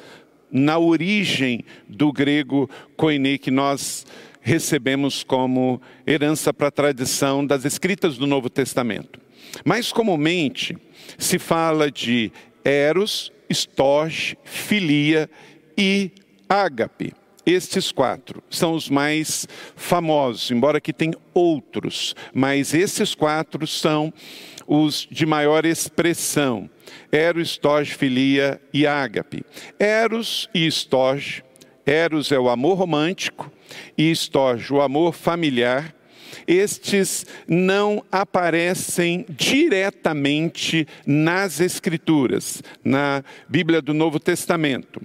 na origem do grego koine, que nós recebemos como herança para a tradição das escritas do Novo Testamento. Mais comumente se fala de eros, storge, filia e ágape. Estes quatro são os mais famosos, embora que tem outros, mas esses quatro são os de maior expressão. Eros, Storge, Filia e Ágape. Eros e Storge. Eros é o amor romântico e Storge o amor familiar. Estes não aparecem diretamente nas Escrituras, na Bíblia do Novo Testamento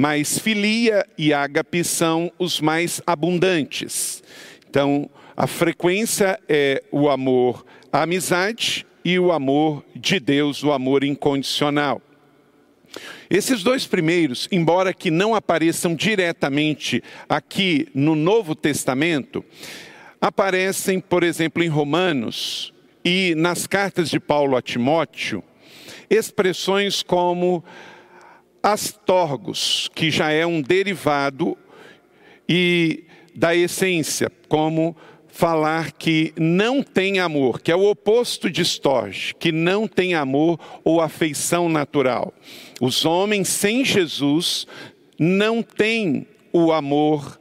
mas filia e ágape são os mais abundantes. Então, a frequência é o amor à amizade e o amor de Deus, o amor incondicional. Esses dois primeiros, embora que não apareçam diretamente aqui no Novo Testamento, aparecem, por exemplo, em Romanos e nas cartas de Paulo a Timóteo, expressões como astorgos, que já é um derivado e da essência, como falar que não tem amor, que é o oposto de storge, que não tem amor ou afeição natural. Os homens sem Jesus não têm o amor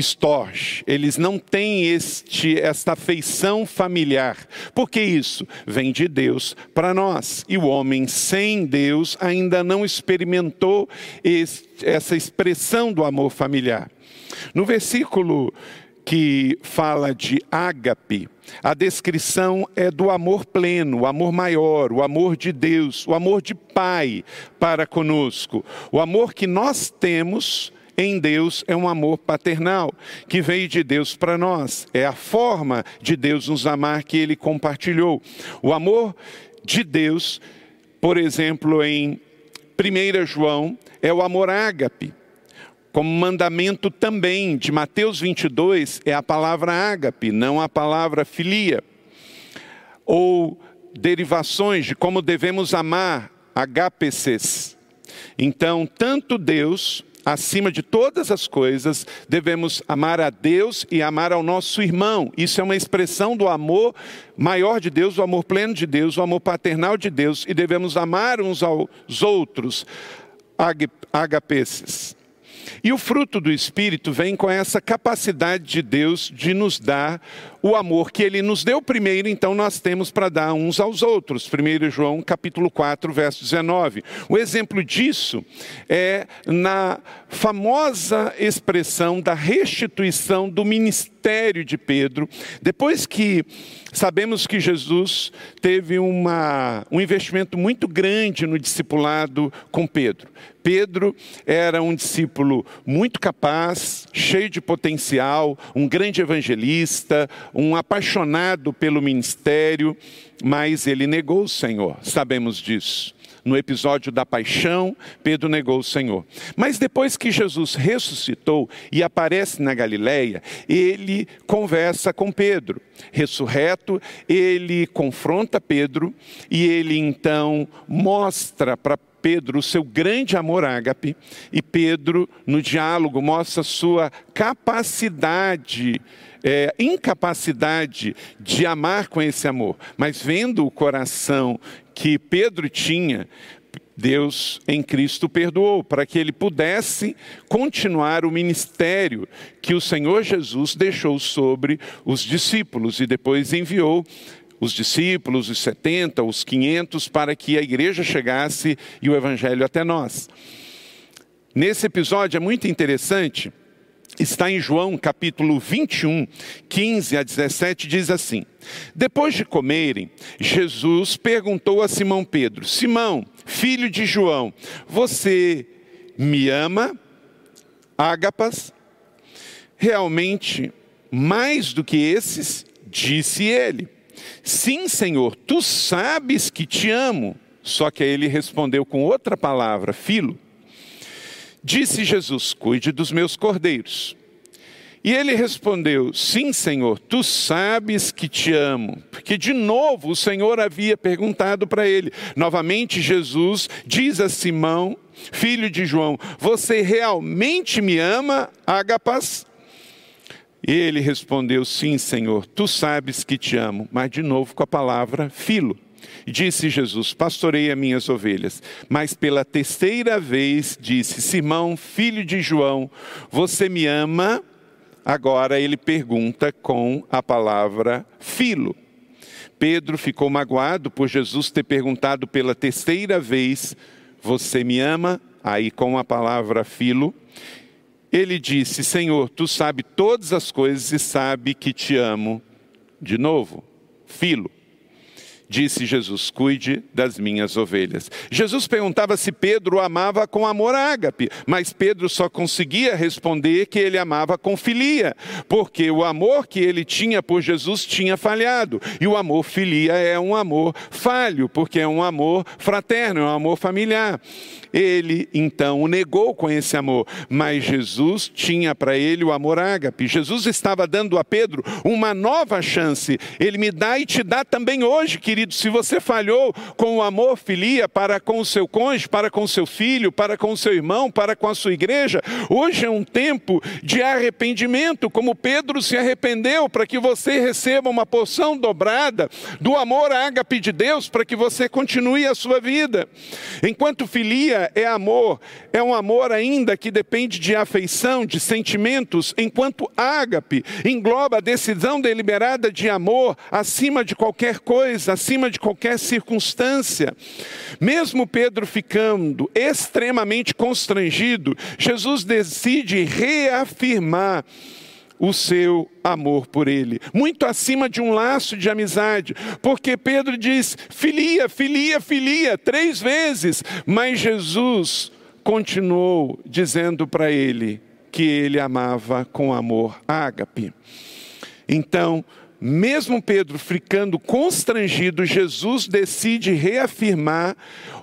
estorge, eles não têm este, esta afeição familiar. Porque isso vem de Deus para nós. E o homem sem Deus ainda não experimentou este, essa expressão do amor familiar. No versículo que fala de ágape, a descrição é do amor pleno, o amor maior, o amor de Deus, o amor de Pai para conosco, o amor que nós temos em Deus é um amor paternal, que veio de Deus para nós. É a forma de Deus nos amar que ele compartilhou. O amor de Deus, por exemplo, em 1 João, é o amor ágape. Como mandamento também de Mateus 22 é a palavra ágape, não a palavra filia. Ou derivações de como devemos amar, agapeces. Então, tanto Deus acima de todas as coisas, devemos amar a Deus e amar ao nosso irmão. Isso é uma expressão do amor maior de Deus, o amor pleno de Deus, o amor paternal de Deus, e devemos amar uns aos outros, agapeces. E o fruto do Espírito vem com essa capacidade de Deus de nos dar o amor que ele nos deu primeiro, então nós temos para dar uns aos outros. 1 João capítulo 4, verso 19. O exemplo disso é na famosa expressão da restituição do ministério de Pedro, depois que sabemos que Jesus teve uma, um investimento muito grande no discipulado com Pedro. Pedro era um discípulo muito capaz, cheio de potencial, um grande evangelista, um apaixonado pelo ministério, mas ele negou o Senhor, sabemos disso. No episódio da paixão, Pedro negou o Senhor. Mas depois que Jesus ressuscitou e aparece na Galileia, ele conversa com Pedro. Ressurreto, ele confronta Pedro e ele então mostra para Pedro o seu grande amor ágape, e Pedro, no diálogo, mostra sua capacidade, é, incapacidade de amar com esse amor. Mas vendo o coração que Pedro tinha, Deus em Cristo perdoou, para que ele pudesse continuar o ministério que o Senhor Jesus deixou sobre os discípulos e depois enviou os discípulos, os 70, os 500, para que a igreja chegasse e o evangelho até nós. Nesse episódio é muito interessante, está em João capítulo 21, 15 a 17, diz assim: Depois de comerem, Jesus perguntou a Simão Pedro: Simão, filho de João, você me ama? Ágapas? Realmente, mais do que esses, disse ele. Sim, Senhor, tu sabes que te amo. Só que aí ele respondeu com outra palavra, filo. Disse Jesus: Cuide dos meus cordeiros. E ele respondeu: Sim, Senhor, tu sabes que te amo. Porque de novo o Senhor havia perguntado para ele. Novamente Jesus diz a Simão, filho de João: Você realmente me ama, Agapas? E ele respondeu: Sim, Senhor, tu sabes que te amo. Mas de novo com a palavra filo. Disse Jesus: Pastorei as minhas ovelhas. Mas pela terceira vez disse: Simão, filho de João, você me ama? Agora ele pergunta com a palavra filo. Pedro ficou magoado por Jesus ter perguntado pela terceira vez: Você me ama? Aí com a palavra filo. Ele disse: Senhor, tu sabe todas as coisas e sabe que te amo. De novo, filo. Disse Jesus: Cuide das minhas ovelhas. Jesus perguntava se Pedro o amava com amor ágape, mas Pedro só conseguia responder que ele amava com filia, porque o amor que ele tinha por Jesus tinha falhado. E o amor filia é um amor falho, porque é um amor fraterno, é um amor familiar. Ele então o negou com esse amor, mas Jesus tinha para ele o amor ágape. Jesus estava dando a Pedro uma nova chance. Ele me dá e te dá também hoje, querido. Se você falhou com o amor filia para com o seu cônjuge, para com o seu filho, para com o seu irmão, para com a sua igreja, hoje é um tempo de arrependimento, como Pedro se arrependeu, para que você receba uma porção dobrada do amor ágape de Deus, para que você continue a sua vida. Enquanto filia é amor, é um amor ainda que depende de afeição, de sentimentos, enquanto ágape engloba a decisão deliberada de amor acima de qualquer coisa, acima de qualquer circunstância. Mesmo Pedro ficando extremamente constrangido, Jesus decide reafirmar o seu amor por ele, muito acima de um laço de amizade, porque Pedro diz: filia, filia, filia, três vezes, mas Jesus continuou dizendo para ele que ele amava com amor ágape. Então, mesmo Pedro ficando constrangido, Jesus decide reafirmar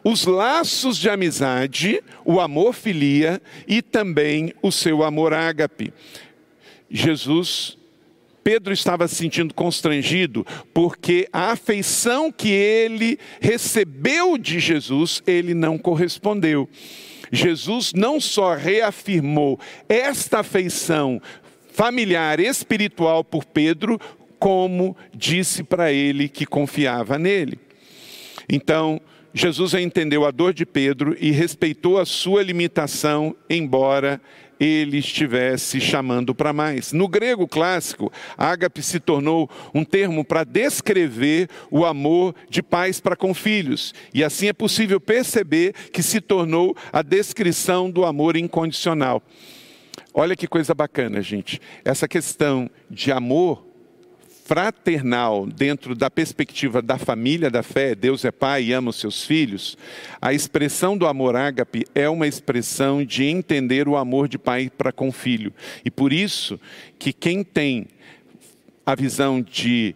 os laços de amizade, o amor filia e também o seu amor ágape. Jesus, Pedro estava se sentindo constrangido porque a afeição que ele recebeu de Jesus, ele não correspondeu. Jesus não só reafirmou esta afeição familiar, espiritual por Pedro, como disse para ele que confiava nele. Então, Jesus entendeu a dor de Pedro e respeitou a sua limitação, embora ele estivesse chamando para mais. No grego clássico, ágape se tornou um termo para descrever o amor de pais para com filhos. E assim é possível perceber que se tornou a descrição do amor incondicional. Olha que coisa bacana, gente. Essa questão de amor fraternal dentro da perspectiva da família da fé, Deus é pai e ama os seus filhos, a expressão do amor ágape é uma expressão de entender o amor de pai para com filho. E por isso que quem tem a visão de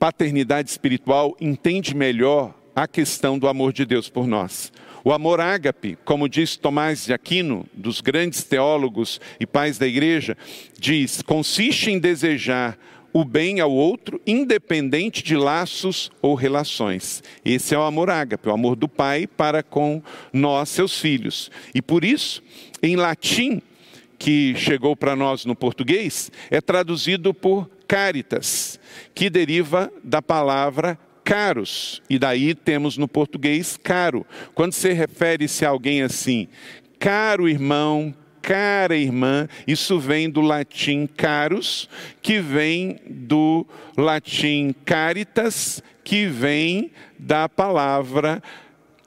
paternidade espiritual entende melhor a questão do amor de Deus por nós. O amor ágape, como diz Tomás de Aquino, dos grandes teólogos e pais da igreja, diz: consiste em desejar o bem ao outro, independente de laços ou relações. Esse é o amor ágape, o amor do pai para com nós, seus filhos. E por isso, em latim, que chegou para nós no português, é traduzido por caritas, que deriva da palavra caros. E daí temos no português caro. Quando você refere-se a alguém assim, caro irmão, cara irmã, isso vem do latim caros, que vem do latim caritas, que vem da palavra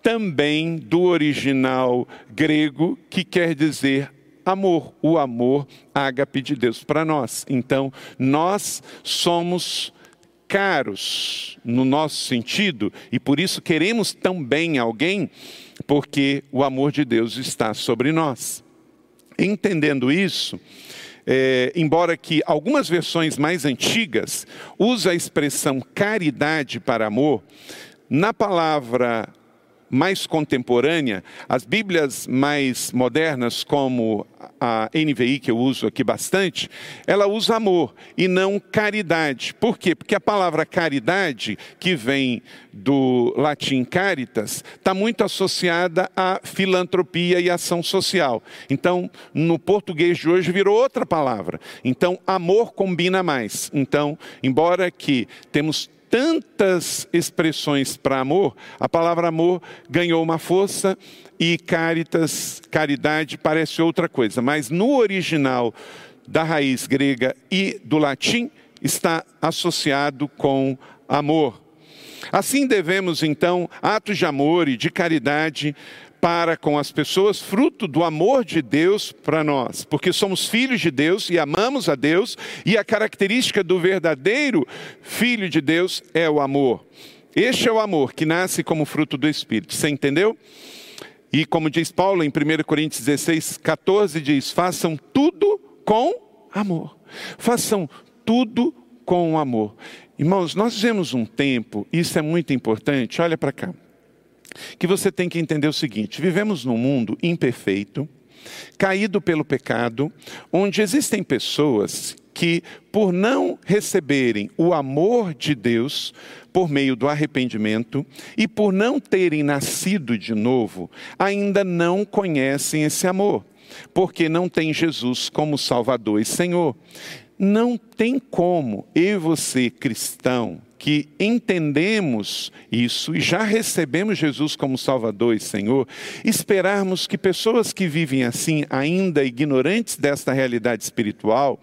também do original grego, que quer dizer amor, o amor ágape de Deus para nós. Então, nós somos caros no nosso sentido e por isso queremos tão bem alguém, porque o amor de Deus está sobre nós. Entendendo isso, é, embora que algumas versões mais antigas usem a expressão caridade para amor, na palavra mais contemporânea, as Bíblias mais modernas, como a NVI, que eu uso aqui bastante, ela usa amor e não caridade. Por quê? Porque a palavra caridade, que vem do latim caritas, está muito associada à filantropia e ação social. Então, no português de hoje virou outra palavra. Então, amor combina mais. Então, embora que temos tantas expressões para amor, a palavra amor ganhou uma força e caritas, caridade, parece outra coisa. Mas no original da raiz grega e do latim está associado com amor. Assim devemos então atos de amor e de caridade para com as pessoas, fruto do amor de Deus para nós, porque somos filhos de Deus e amamos a Deus, e a característica do verdadeiro filho de Deus é o amor. Este é o amor que nasce como fruto do Espírito. Você entendeu? E como diz Paulo em 1 Coríntios 16, 14, diz: façam tudo com amor. Façam tudo com amor. Irmãos, nós vivemos um tempo, isso é muito importante, olha para cá que você tem que entender o seguinte: vivemos num mundo imperfeito, caído pelo pecado, onde existem pessoas que, por não receberem o amor de Deus por meio do arrependimento e por não terem nascido de novo, ainda não conhecem esse amor, porque não tem Jesus como Salvador e Senhor. Não tem como eu e você, cristão, que entendemos isso e já recebemos Jesus como Salvador e Senhor, esperarmos que pessoas que vivem assim, ainda ignorantes desta realidade espiritual,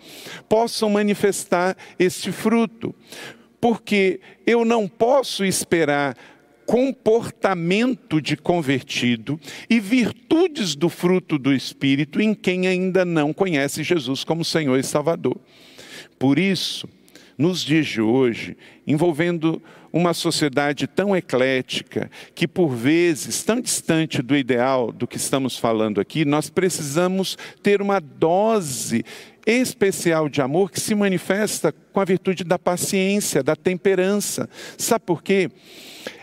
possam manifestar este fruto. Porque eu não posso esperar comportamento de convertido e virtudes do fruto do Espírito em quem ainda não conhece Jesus como Senhor e Salvador. Por isso, nos dias de hoje, envolvendo uma sociedade tão eclética, que por vezes, tão distante do ideal do que estamos falando aqui, nós precisamos ter uma dose especial de amor que se manifesta com a virtude da paciência, da temperança. Sabe por quê?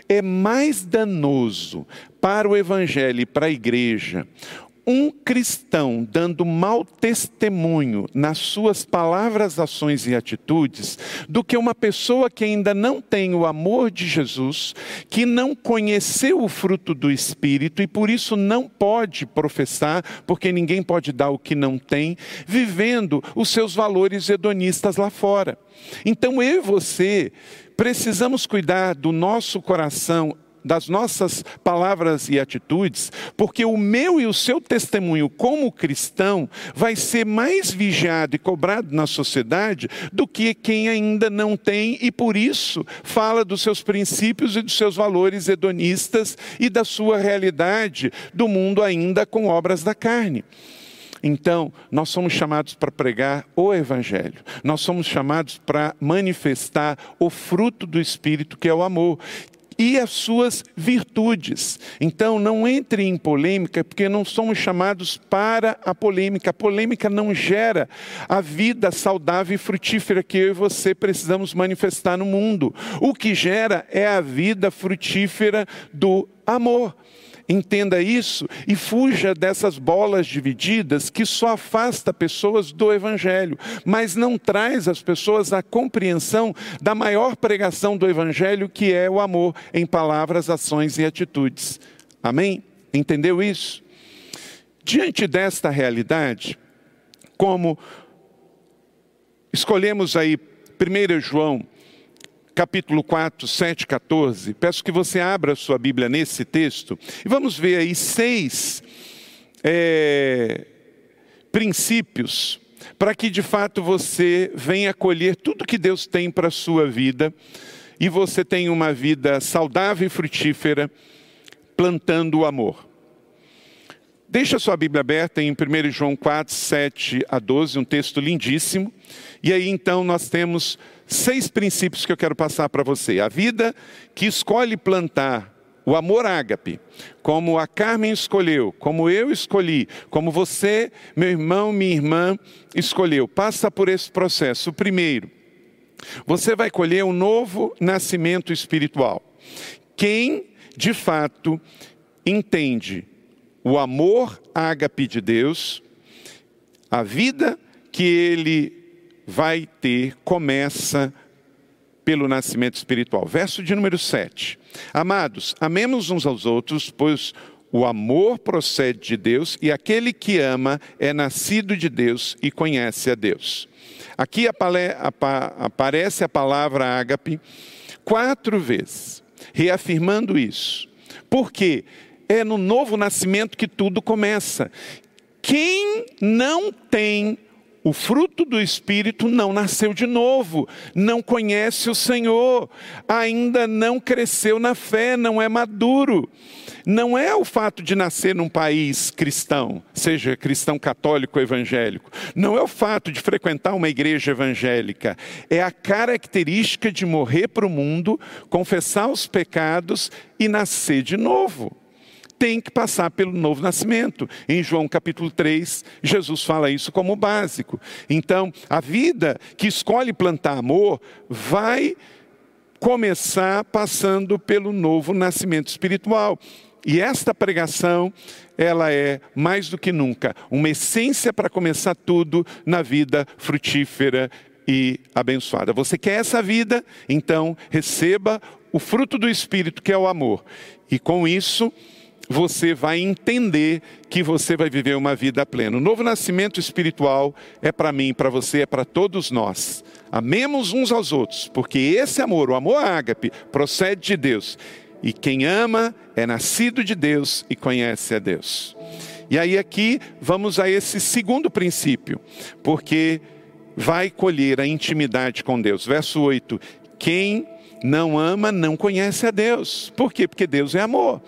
É mais danoso para o evangelho e para a igreja um cristão dando mau testemunho nas suas palavras, ações e atitudes, do que uma pessoa que ainda não tem o amor de Jesus, que não conheceu o fruto do Espírito e por isso não pode professar, porque ninguém pode dar o que não tem, vivendo os seus valores hedonistas lá fora. Então eu e você precisamos cuidar do nosso coração das nossas palavras e atitudes, porque o meu e o seu testemunho como cristão vai ser mais vigiado e cobrado na sociedade do que quem ainda não tem e por isso fala dos seus princípios e dos seus valores hedonistas e da sua realidade do mundo ainda com obras da carne. Então, nós somos chamados para pregar o Evangelho, nós somos chamados para manifestar o fruto do Espírito, que é o amor e as suas virtudes. Então, não entre em polêmica, porque não somos chamados para a polêmica. A polêmica não gera a vida saudável e frutífera que eu e você precisamos manifestar no mundo. O que gera é a vida frutífera do amor. Entenda isso e fuja dessas bolas divididas que só afasta pessoas do Evangelho, mas não traz as pessoas a compreensão da maior pregação do Evangelho, que é o amor em palavras, ações e atitudes. Amém? Entendeu isso? Diante desta realidade, como escolhemos aí 1 João capítulo 4, 7, 14. Peço que você abra a sua Bíblia nesse texto e vamos ver aí seis é, princípios para que de fato você venha colher tudo que Deus tem para a sua vida e você tenha uma vida saudável e frutífera, plantando o amor. Deixa a sua Bíblia aberta em 1 João 4, 7 a 12, um texto lindíssimo. E aí então nós temos seis princípios que eu quero passar para você. A vida que escolhe plantar o amor ágape, como a Carmen escolheu, como eu escolhi, como você, meu irmão, minha irmã, escolheu. Passa por esse processo. O primeiro, você vai colher um novo nascimento espiritual. Quem, de fato, entende o amor ágape de Deus, A vida que ele vai ter começa pelo nascimento espiritual. Verso de número 7. Amados, amemos uns aos outros, pois o amor procede de Deus e aquele que ama é nascido de Deus e conhece a Deus. Aqui aparece a palavra ágape quatro vezes, reafirmando isso. Porque é no novo nascimento que tudo começa. Quem não tem o fruto do Espírito não nasceu de novo, não conhece o Senhor, ainda não cresceu na fé, não é maduro. Não é o fato de nascer num país cristão, seja cristão católico ou evangélico. Não é o fato de frequentar uma igreja evangélica. É a característica de morrer para o mundo, confessar os pecados e nascer de novo tem que passar pelo novo nascimento. Em João capítulo 3, Jesus fala isso como básico. Então, a vida que escolhe plantar amor vai começar passando pelo novo nascimento espiritual. E esta pregação, ela é mais do que nunca uma essência para começar tudo na vida frutífera e abençoada. Você quer essa vida? Então, receba o fruto do espírito, que é o amor. E com isso, você vai entender que você vai viver uma vida plena. O novo nascimento espiritual é para mim, para você, é para todos nós. Amemos uns aos outros, porque esse amor, o amor ágape, procede de Deus. E quem ama é nascido de Deus e conhece a Deus. E aí aqui vamos a esse segundo princípio, porque vai colher a intimidade com Deus. Verso 8: quem não ama não conhece a Deus. Por quê? Porque Deus é amor.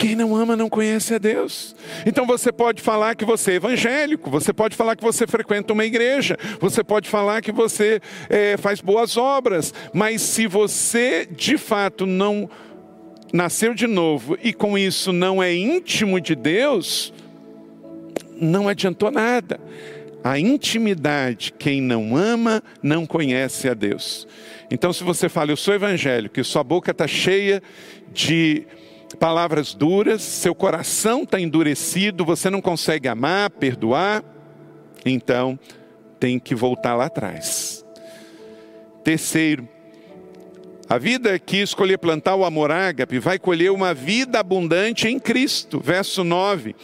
Quem não ama não conhece a Deus. Então você pode falar que você é evangélico, você pode falar que você frequenta uma igreja, você pode falar que você é, faz boas obras, mas se você de fato não nasceu de novo e com isso não é íntimo de Deus, não adiantou nada. A intimidade, quem não ama, não conhece a Deus. Então, se você fala, eu sou evangélico, e sua boca está cheia de palavras duras, seu coração está endurecido, você não consegue amar, perdoar, então tem que voltar lá atrás. Terceiro, a vida que escolher plantar o amor ágape vai colher uma vida abundante em Cristo. Verso 9.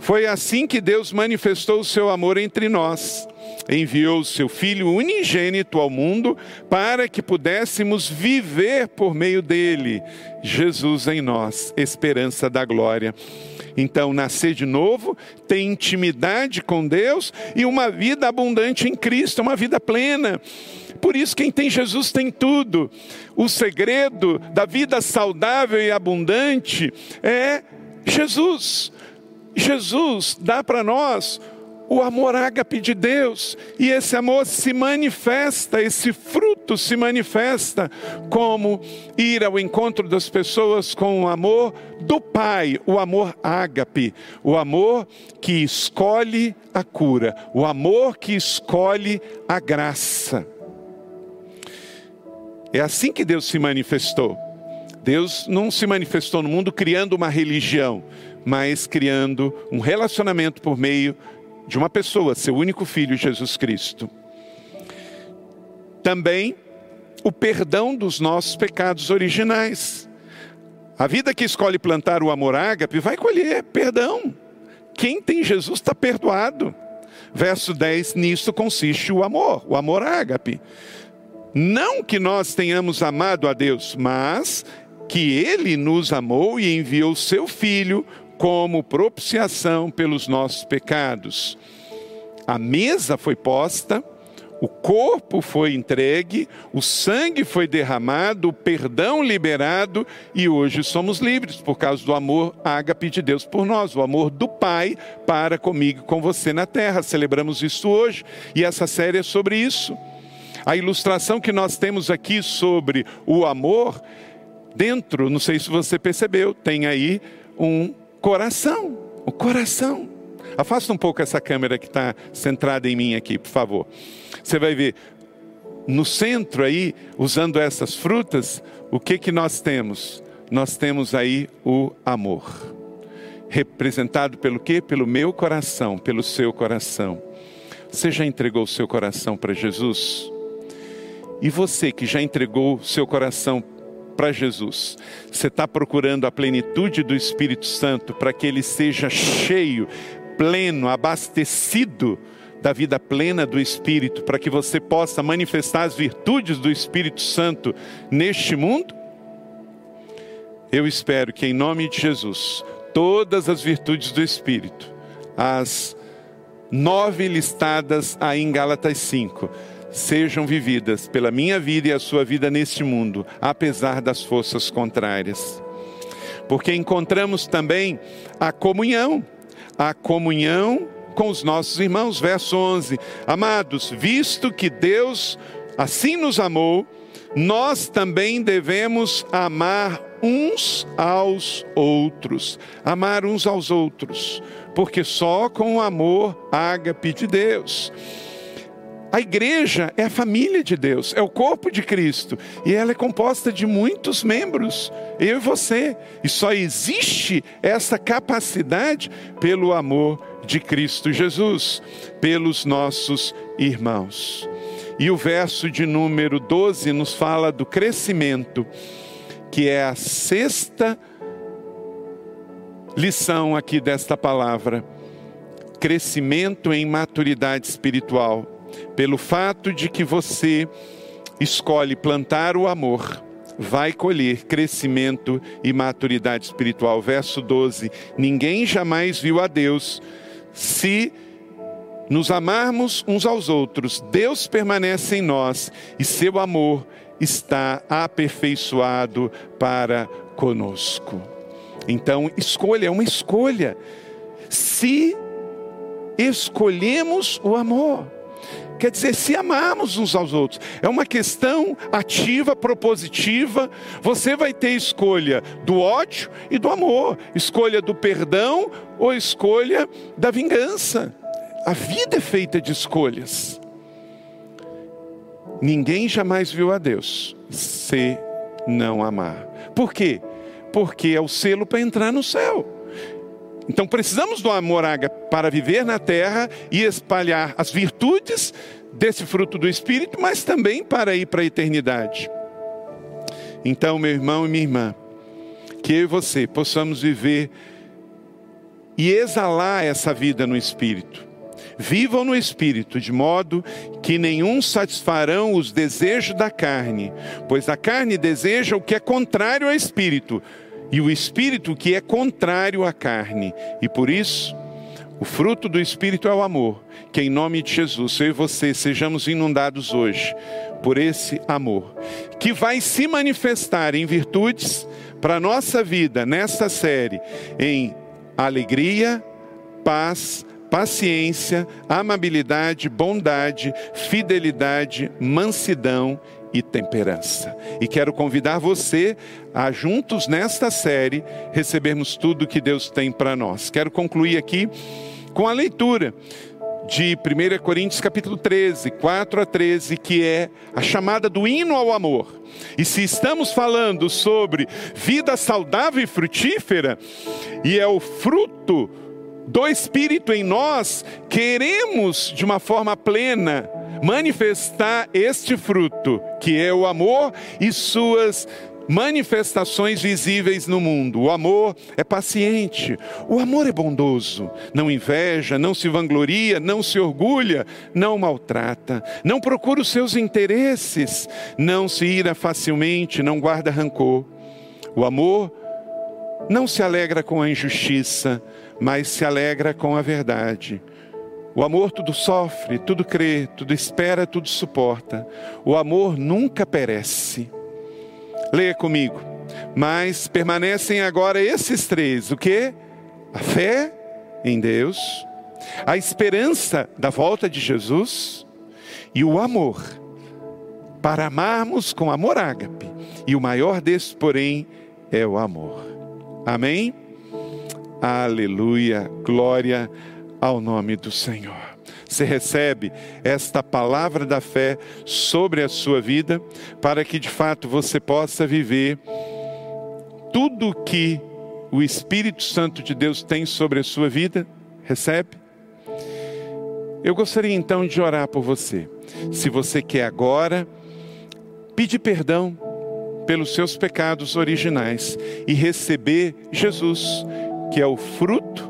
Foi assim que Deus manifestou o seu amor entre nós enviou o seu Filho unigênito ao mundo para que pudéssemos viver por meio dele, Jesus em nós, esperança da glória. Então, nascer de novo, ter intimidade com Deus e uma vida abundante em Cristo, uma vida plena. Por isso, quem tem Jesus tem tudo. O segredo da vida saudável e abundante é Jesus. Jesus dá para nós o amor ágape de Deus, e esse amor se manifesta, esse fruto se manifesta como ir ao encontro das pessoas com o amor do Pai, o amor ágape, o amor que escolhe a cura, o amor que escolhe a graça. É assim que Deus se manifestou. Deus não se manifestou no mundo criando uma religião, mas criando um relacionamento por meio de uma pessoa, seu único filho, Jesus Cristo. Também o perdão dos nossos pecados originais. A vida que escolhe plantar o amor ágape vai colher perdão. Quem tem Jesus está perdoado. Verso 10: nisso consiste o amor, o amor ágape. Não que nós tenhamos amado a Deus, mas que Ele nos amou e enviou seu Filho como propiciação pelos nossos pecados. A mesa foi posta, o corpo foi entregue, o sangue foi derramado, o perdão liberado e hoje somos livres por causa do amor ágape de Deus por nós, o amor do Pai para comigo e com você na terra. Celebramos isso hoje e essa série é sobre isso. A ilustração que nós temos aqui sobre o amor, dentro, não sei se você percebeu, tem aí um coração, o coração. Afasta um pouco essa câmera que está centrada em mim aqui, por favor. Você vai ver, no centro aí, usando essas frutas, o que que nós temos? Nós temos aí o amor. representado pelo quê? Pelo meu coração, pelo seu coração. Você já entregou o seu coração para Jesus? E você que já entregou seu coração para Jesus, você está procurando a plenitude do Espírito Santo para que ele seja cheio, pleno, abastecido da vida plena do Espírito, para que você possa manifestar as virtudes do Espírito Santo neste mundo? Eu espero que, em nome de Jesus, todas as virtudes do Espírito, as nove listadas aí em Gálatas 5, sejam vividas pela minha vida e a sua vida neste mundo, apesar das forças contrárias. Porque encontramos também a comunhão, a comunhão com os nossos irmãos. Verso 11: Amados, visto que Deus assim nos amou, nós também devemos amar uns aos outros. Amar uns aos outros, porque só com o amor ágape de Deus. A igreja é a família de Deus, é o corpo de Cristo, e ela é composta de muitos membros, eu e você, e só existe essa capacidade pelo amor de Cristo Jesus, pelos nossos irmãos. E o verso de número 12 nos fala do crescimento que é a sexta lição aqui desta palavra. Crescimento em maturidade espiritual, pelo fato de que você escolhe plantar o amor, vai colher crescimento e maturidade espiritual. Verso 12: Ninguém jamais viu a Deus. Se nos amarmos uns aos outros, Deus permanece em nós e seu amor está aperfeiçoado para conosco. Então, escolha, é uma escolha. Se escolhemos o amor, quer dizer, se amarmos uns aos outros, é uma questão ativa, propositiva. Você vai ter escolha do ódio e do amor, escolha do perdão ou escolha da vingança. A vida é feita de escolhas. Ninguém jamais viu a Deus se não amar. Por quê? Porque é o selo para entrar no céu. Então precisamos do amor para viver na terra e espalhar as virtudes desse fruto do Espírito, mas também para ir para a eternidade. Então, meu irmão e minha irmã, que eu e você possamos viver e exalar essa vida no Espírito Vivam no espírito, de modo que nenhum satisfarão os desejos da carne, pois a carne deseja o que é contrário ao espírito, e o espírito que é contrário à carne. E por isso, o fruto do espírito é o amor. Que em nome de Jesus, eu e você sejamos inundados hoje por esse amor, que vai se manifestar em virtudes para a nossa vida nesta série, em alegria, paz, paciência, amabilidade, bondade, fidelidade, mansidão e temperança. E quero convidar você a juntos nesta série recebermos tudo que Deus tem para nós. Quero concluir aqui com a leitura de 1 Coríntios capítulo 13, 4 a 13, que é a chamada do hino ao amor. E se estamos falando sobre vida saudável e frutífera, e é o fruto do Espírito em nós, queremos de uma forma plena manifestar este fruto, que é o amor e suas manifestações visíveis no mundo. O amor é paciente, o amor é bondoso, não inveja, não se vangloria, não se orgulha, não maltrata, não procura os seus interesses, não se ira facilmente, não guarda rancor. O amor não se alegra com a injustiça, mas se alegra com a verdade. O amor tudo sofre, tudo crê, tudo espera, tudo suporta. O amor nunca perece. Leia comigo. Mas permanecem agora esses três: o que? A fé em Deus, a esperança da volta de Jesus e o amor, para amarmos com amor ágape. E o maior desses, porém, é o amor. Amém? Aleluia, glória ao nome do Senhor. Você recebe esta palavra da fé sobre a sua vida, para que de fato você possa viver tudo que o Espírito Santo de Deus tem sobre a sua vida? Recebe? Eu gostaria então de orar por você. Se você quer agora, pedir perdão pelos seus pecados originais e receber Jesus, que é o fruto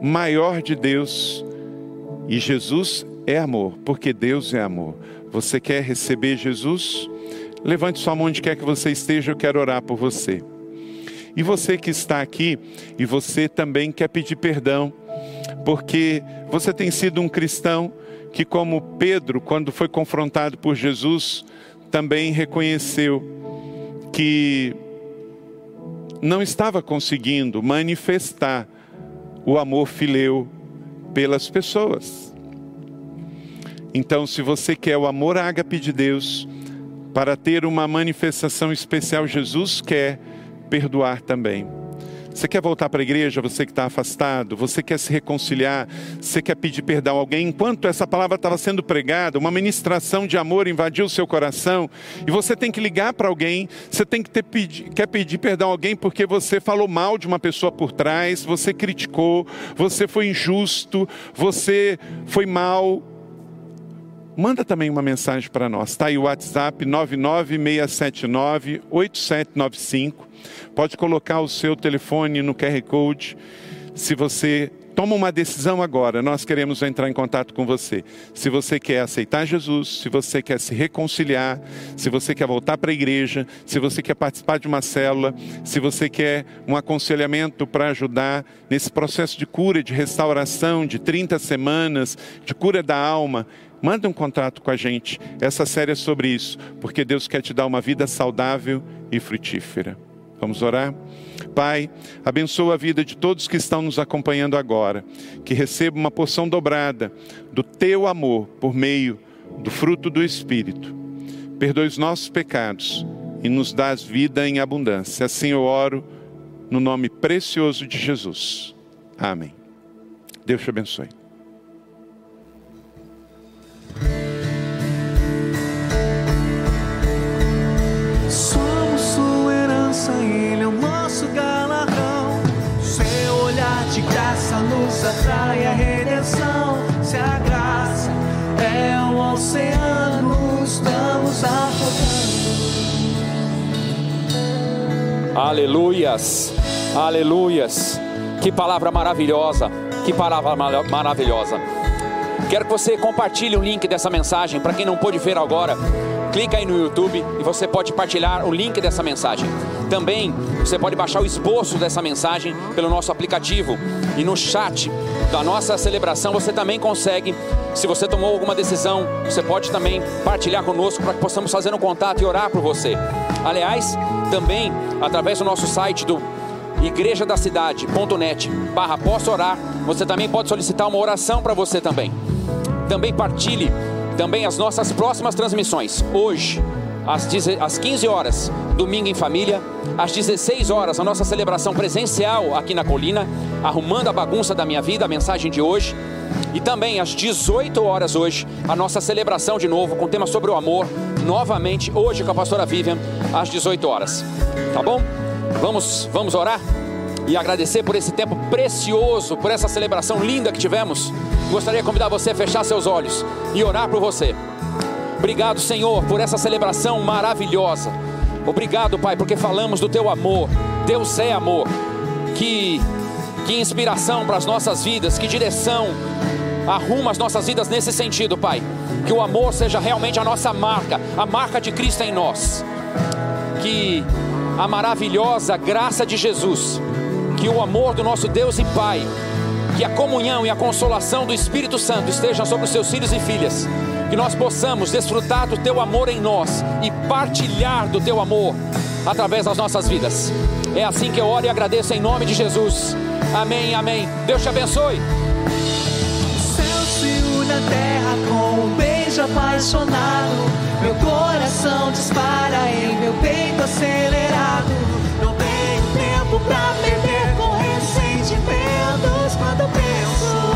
maior de Deus. E Jesus é amor, porque Deus é amor. Você quer receber Jesus? Levante sua mão onde quer que você esteja, eu quero orar por você. E você que está aqui, e você também quer pedir perdão, porque você tem sido um cristão que, como Pedro, quando foi confrontado por Jesus, também reconheceu que não estava conseguindo manifestar o amor fileu pelas pessoas. Então, se você quer o amor ágape de Deus, para ter uma manifestação especial, Jesus quer perdoar também. Você quer voltar para a igreja, você que está afastado, você quer se reconciliar, você quer pedir perdão a alguém. Enquanto essa palavra estava sendo pregada, uma ministração de amor invadiu o seu coração, e você tem que ligar para alguém, você tem que ter, quer pedir perdão a alguém porque você falou mal de uma pessoa por trás, você criticou, você foi injusto, você foi mal. Manda também uma mensagem para nós. Está aí o WhatsApp 99679 8795 Pode colocar o seu telefone no QR Code. Se você toma uma decisão agora, nós queremos entrar em contato com você. Se você quer aceitar Jesus, se você quer se reconciliar, se você quer voltar para a igreja, se você quer participar de uma célula, se você quer um aconselhamento para ajudar nesse processo de cura, de restauração de 30 semanas, de cura da alma, manda um contato com a gente. Essa série é sobre isso, porque Deus quer te dar uma vida saudável e frutífera. Vamos orar? Pai, abençoa a vida de todos que estão nos acompanhando agora, que recebam uma porção dobrada do teu amor por meio do fruto do Espírito. Perdoe os nossos pecados e nos dás vida em abundância. Assim eu oro no nome precioso de Jesus. Amém. Deus te abençoe. Graça nos atrai a redenção. Se a graça é um oceano, estamos afogando. Aleluias, aleluias. Que palavra maravilhosa, que palavra maravilhosa. Quero que você compartilhe o link dessa mensagem para quem não pôde ver agora clica aí no YouTube e você pode partilhar o link dessa mensagem. Também você pode baixar o esboço dessa mensagem pelo nosso aplicativo e no chat da nossa celebração você também consegue. Se você tomou alguma decisão, você pode também partilhar conosco para que possamos fazer um contato e orar por você. Aliás, também através do nosso site do igrejadacidade.net barra posso orar, você também pode solicitar uma oração para você também. Também partilhe também as nossas próximas transmissões. Hoje, às 15 horas, domingo em família. Às 16 horas, a nossa celebração presencial aqui na colina, arrumando a bagunça da minha vida, a mensagem de hoje. E também às 18 horas hoje, a nossa celebração de novo com tema sobre o amor, novamente hoje com a pastora Vivian, às 18 horas. Tá bom? Vamos, vamos orar? e agradecer por esse tempo precioso, por essa celebração linda que tivemos. Gostaria de convidar você a fechar seus olhos e orar por você. Obrigado, Senhor, por essa celebração maravilhosa. Obrigado, Pai, porque falamos do teu amor. Deus é amor. Que, que inspiração para as nossas vidas, que direção arruma as nossas vidas nesse sentido, Pai. Que o amor seja realmente a nossa marca, a marca de Cristo em nós. Que a maravilhosa graça de Jesus que o amor do nosso Deus e Pai, que a comunhão e a consolação do Espírito Santo estejam sobre os seus filhos e filhas, que nós possamos desfrutar do teu amor em nós e partilhar do teu amor através das nossas vidas. É assim que eu oro e agradeço em nome de Jesus. Amém, amém. Deus te abençoe. O céu se une à terra com um beijo apaixonado. Meu coração dispara em meu peito acelerado. Não tenho tempo pra perder com ressentimentos quando penso.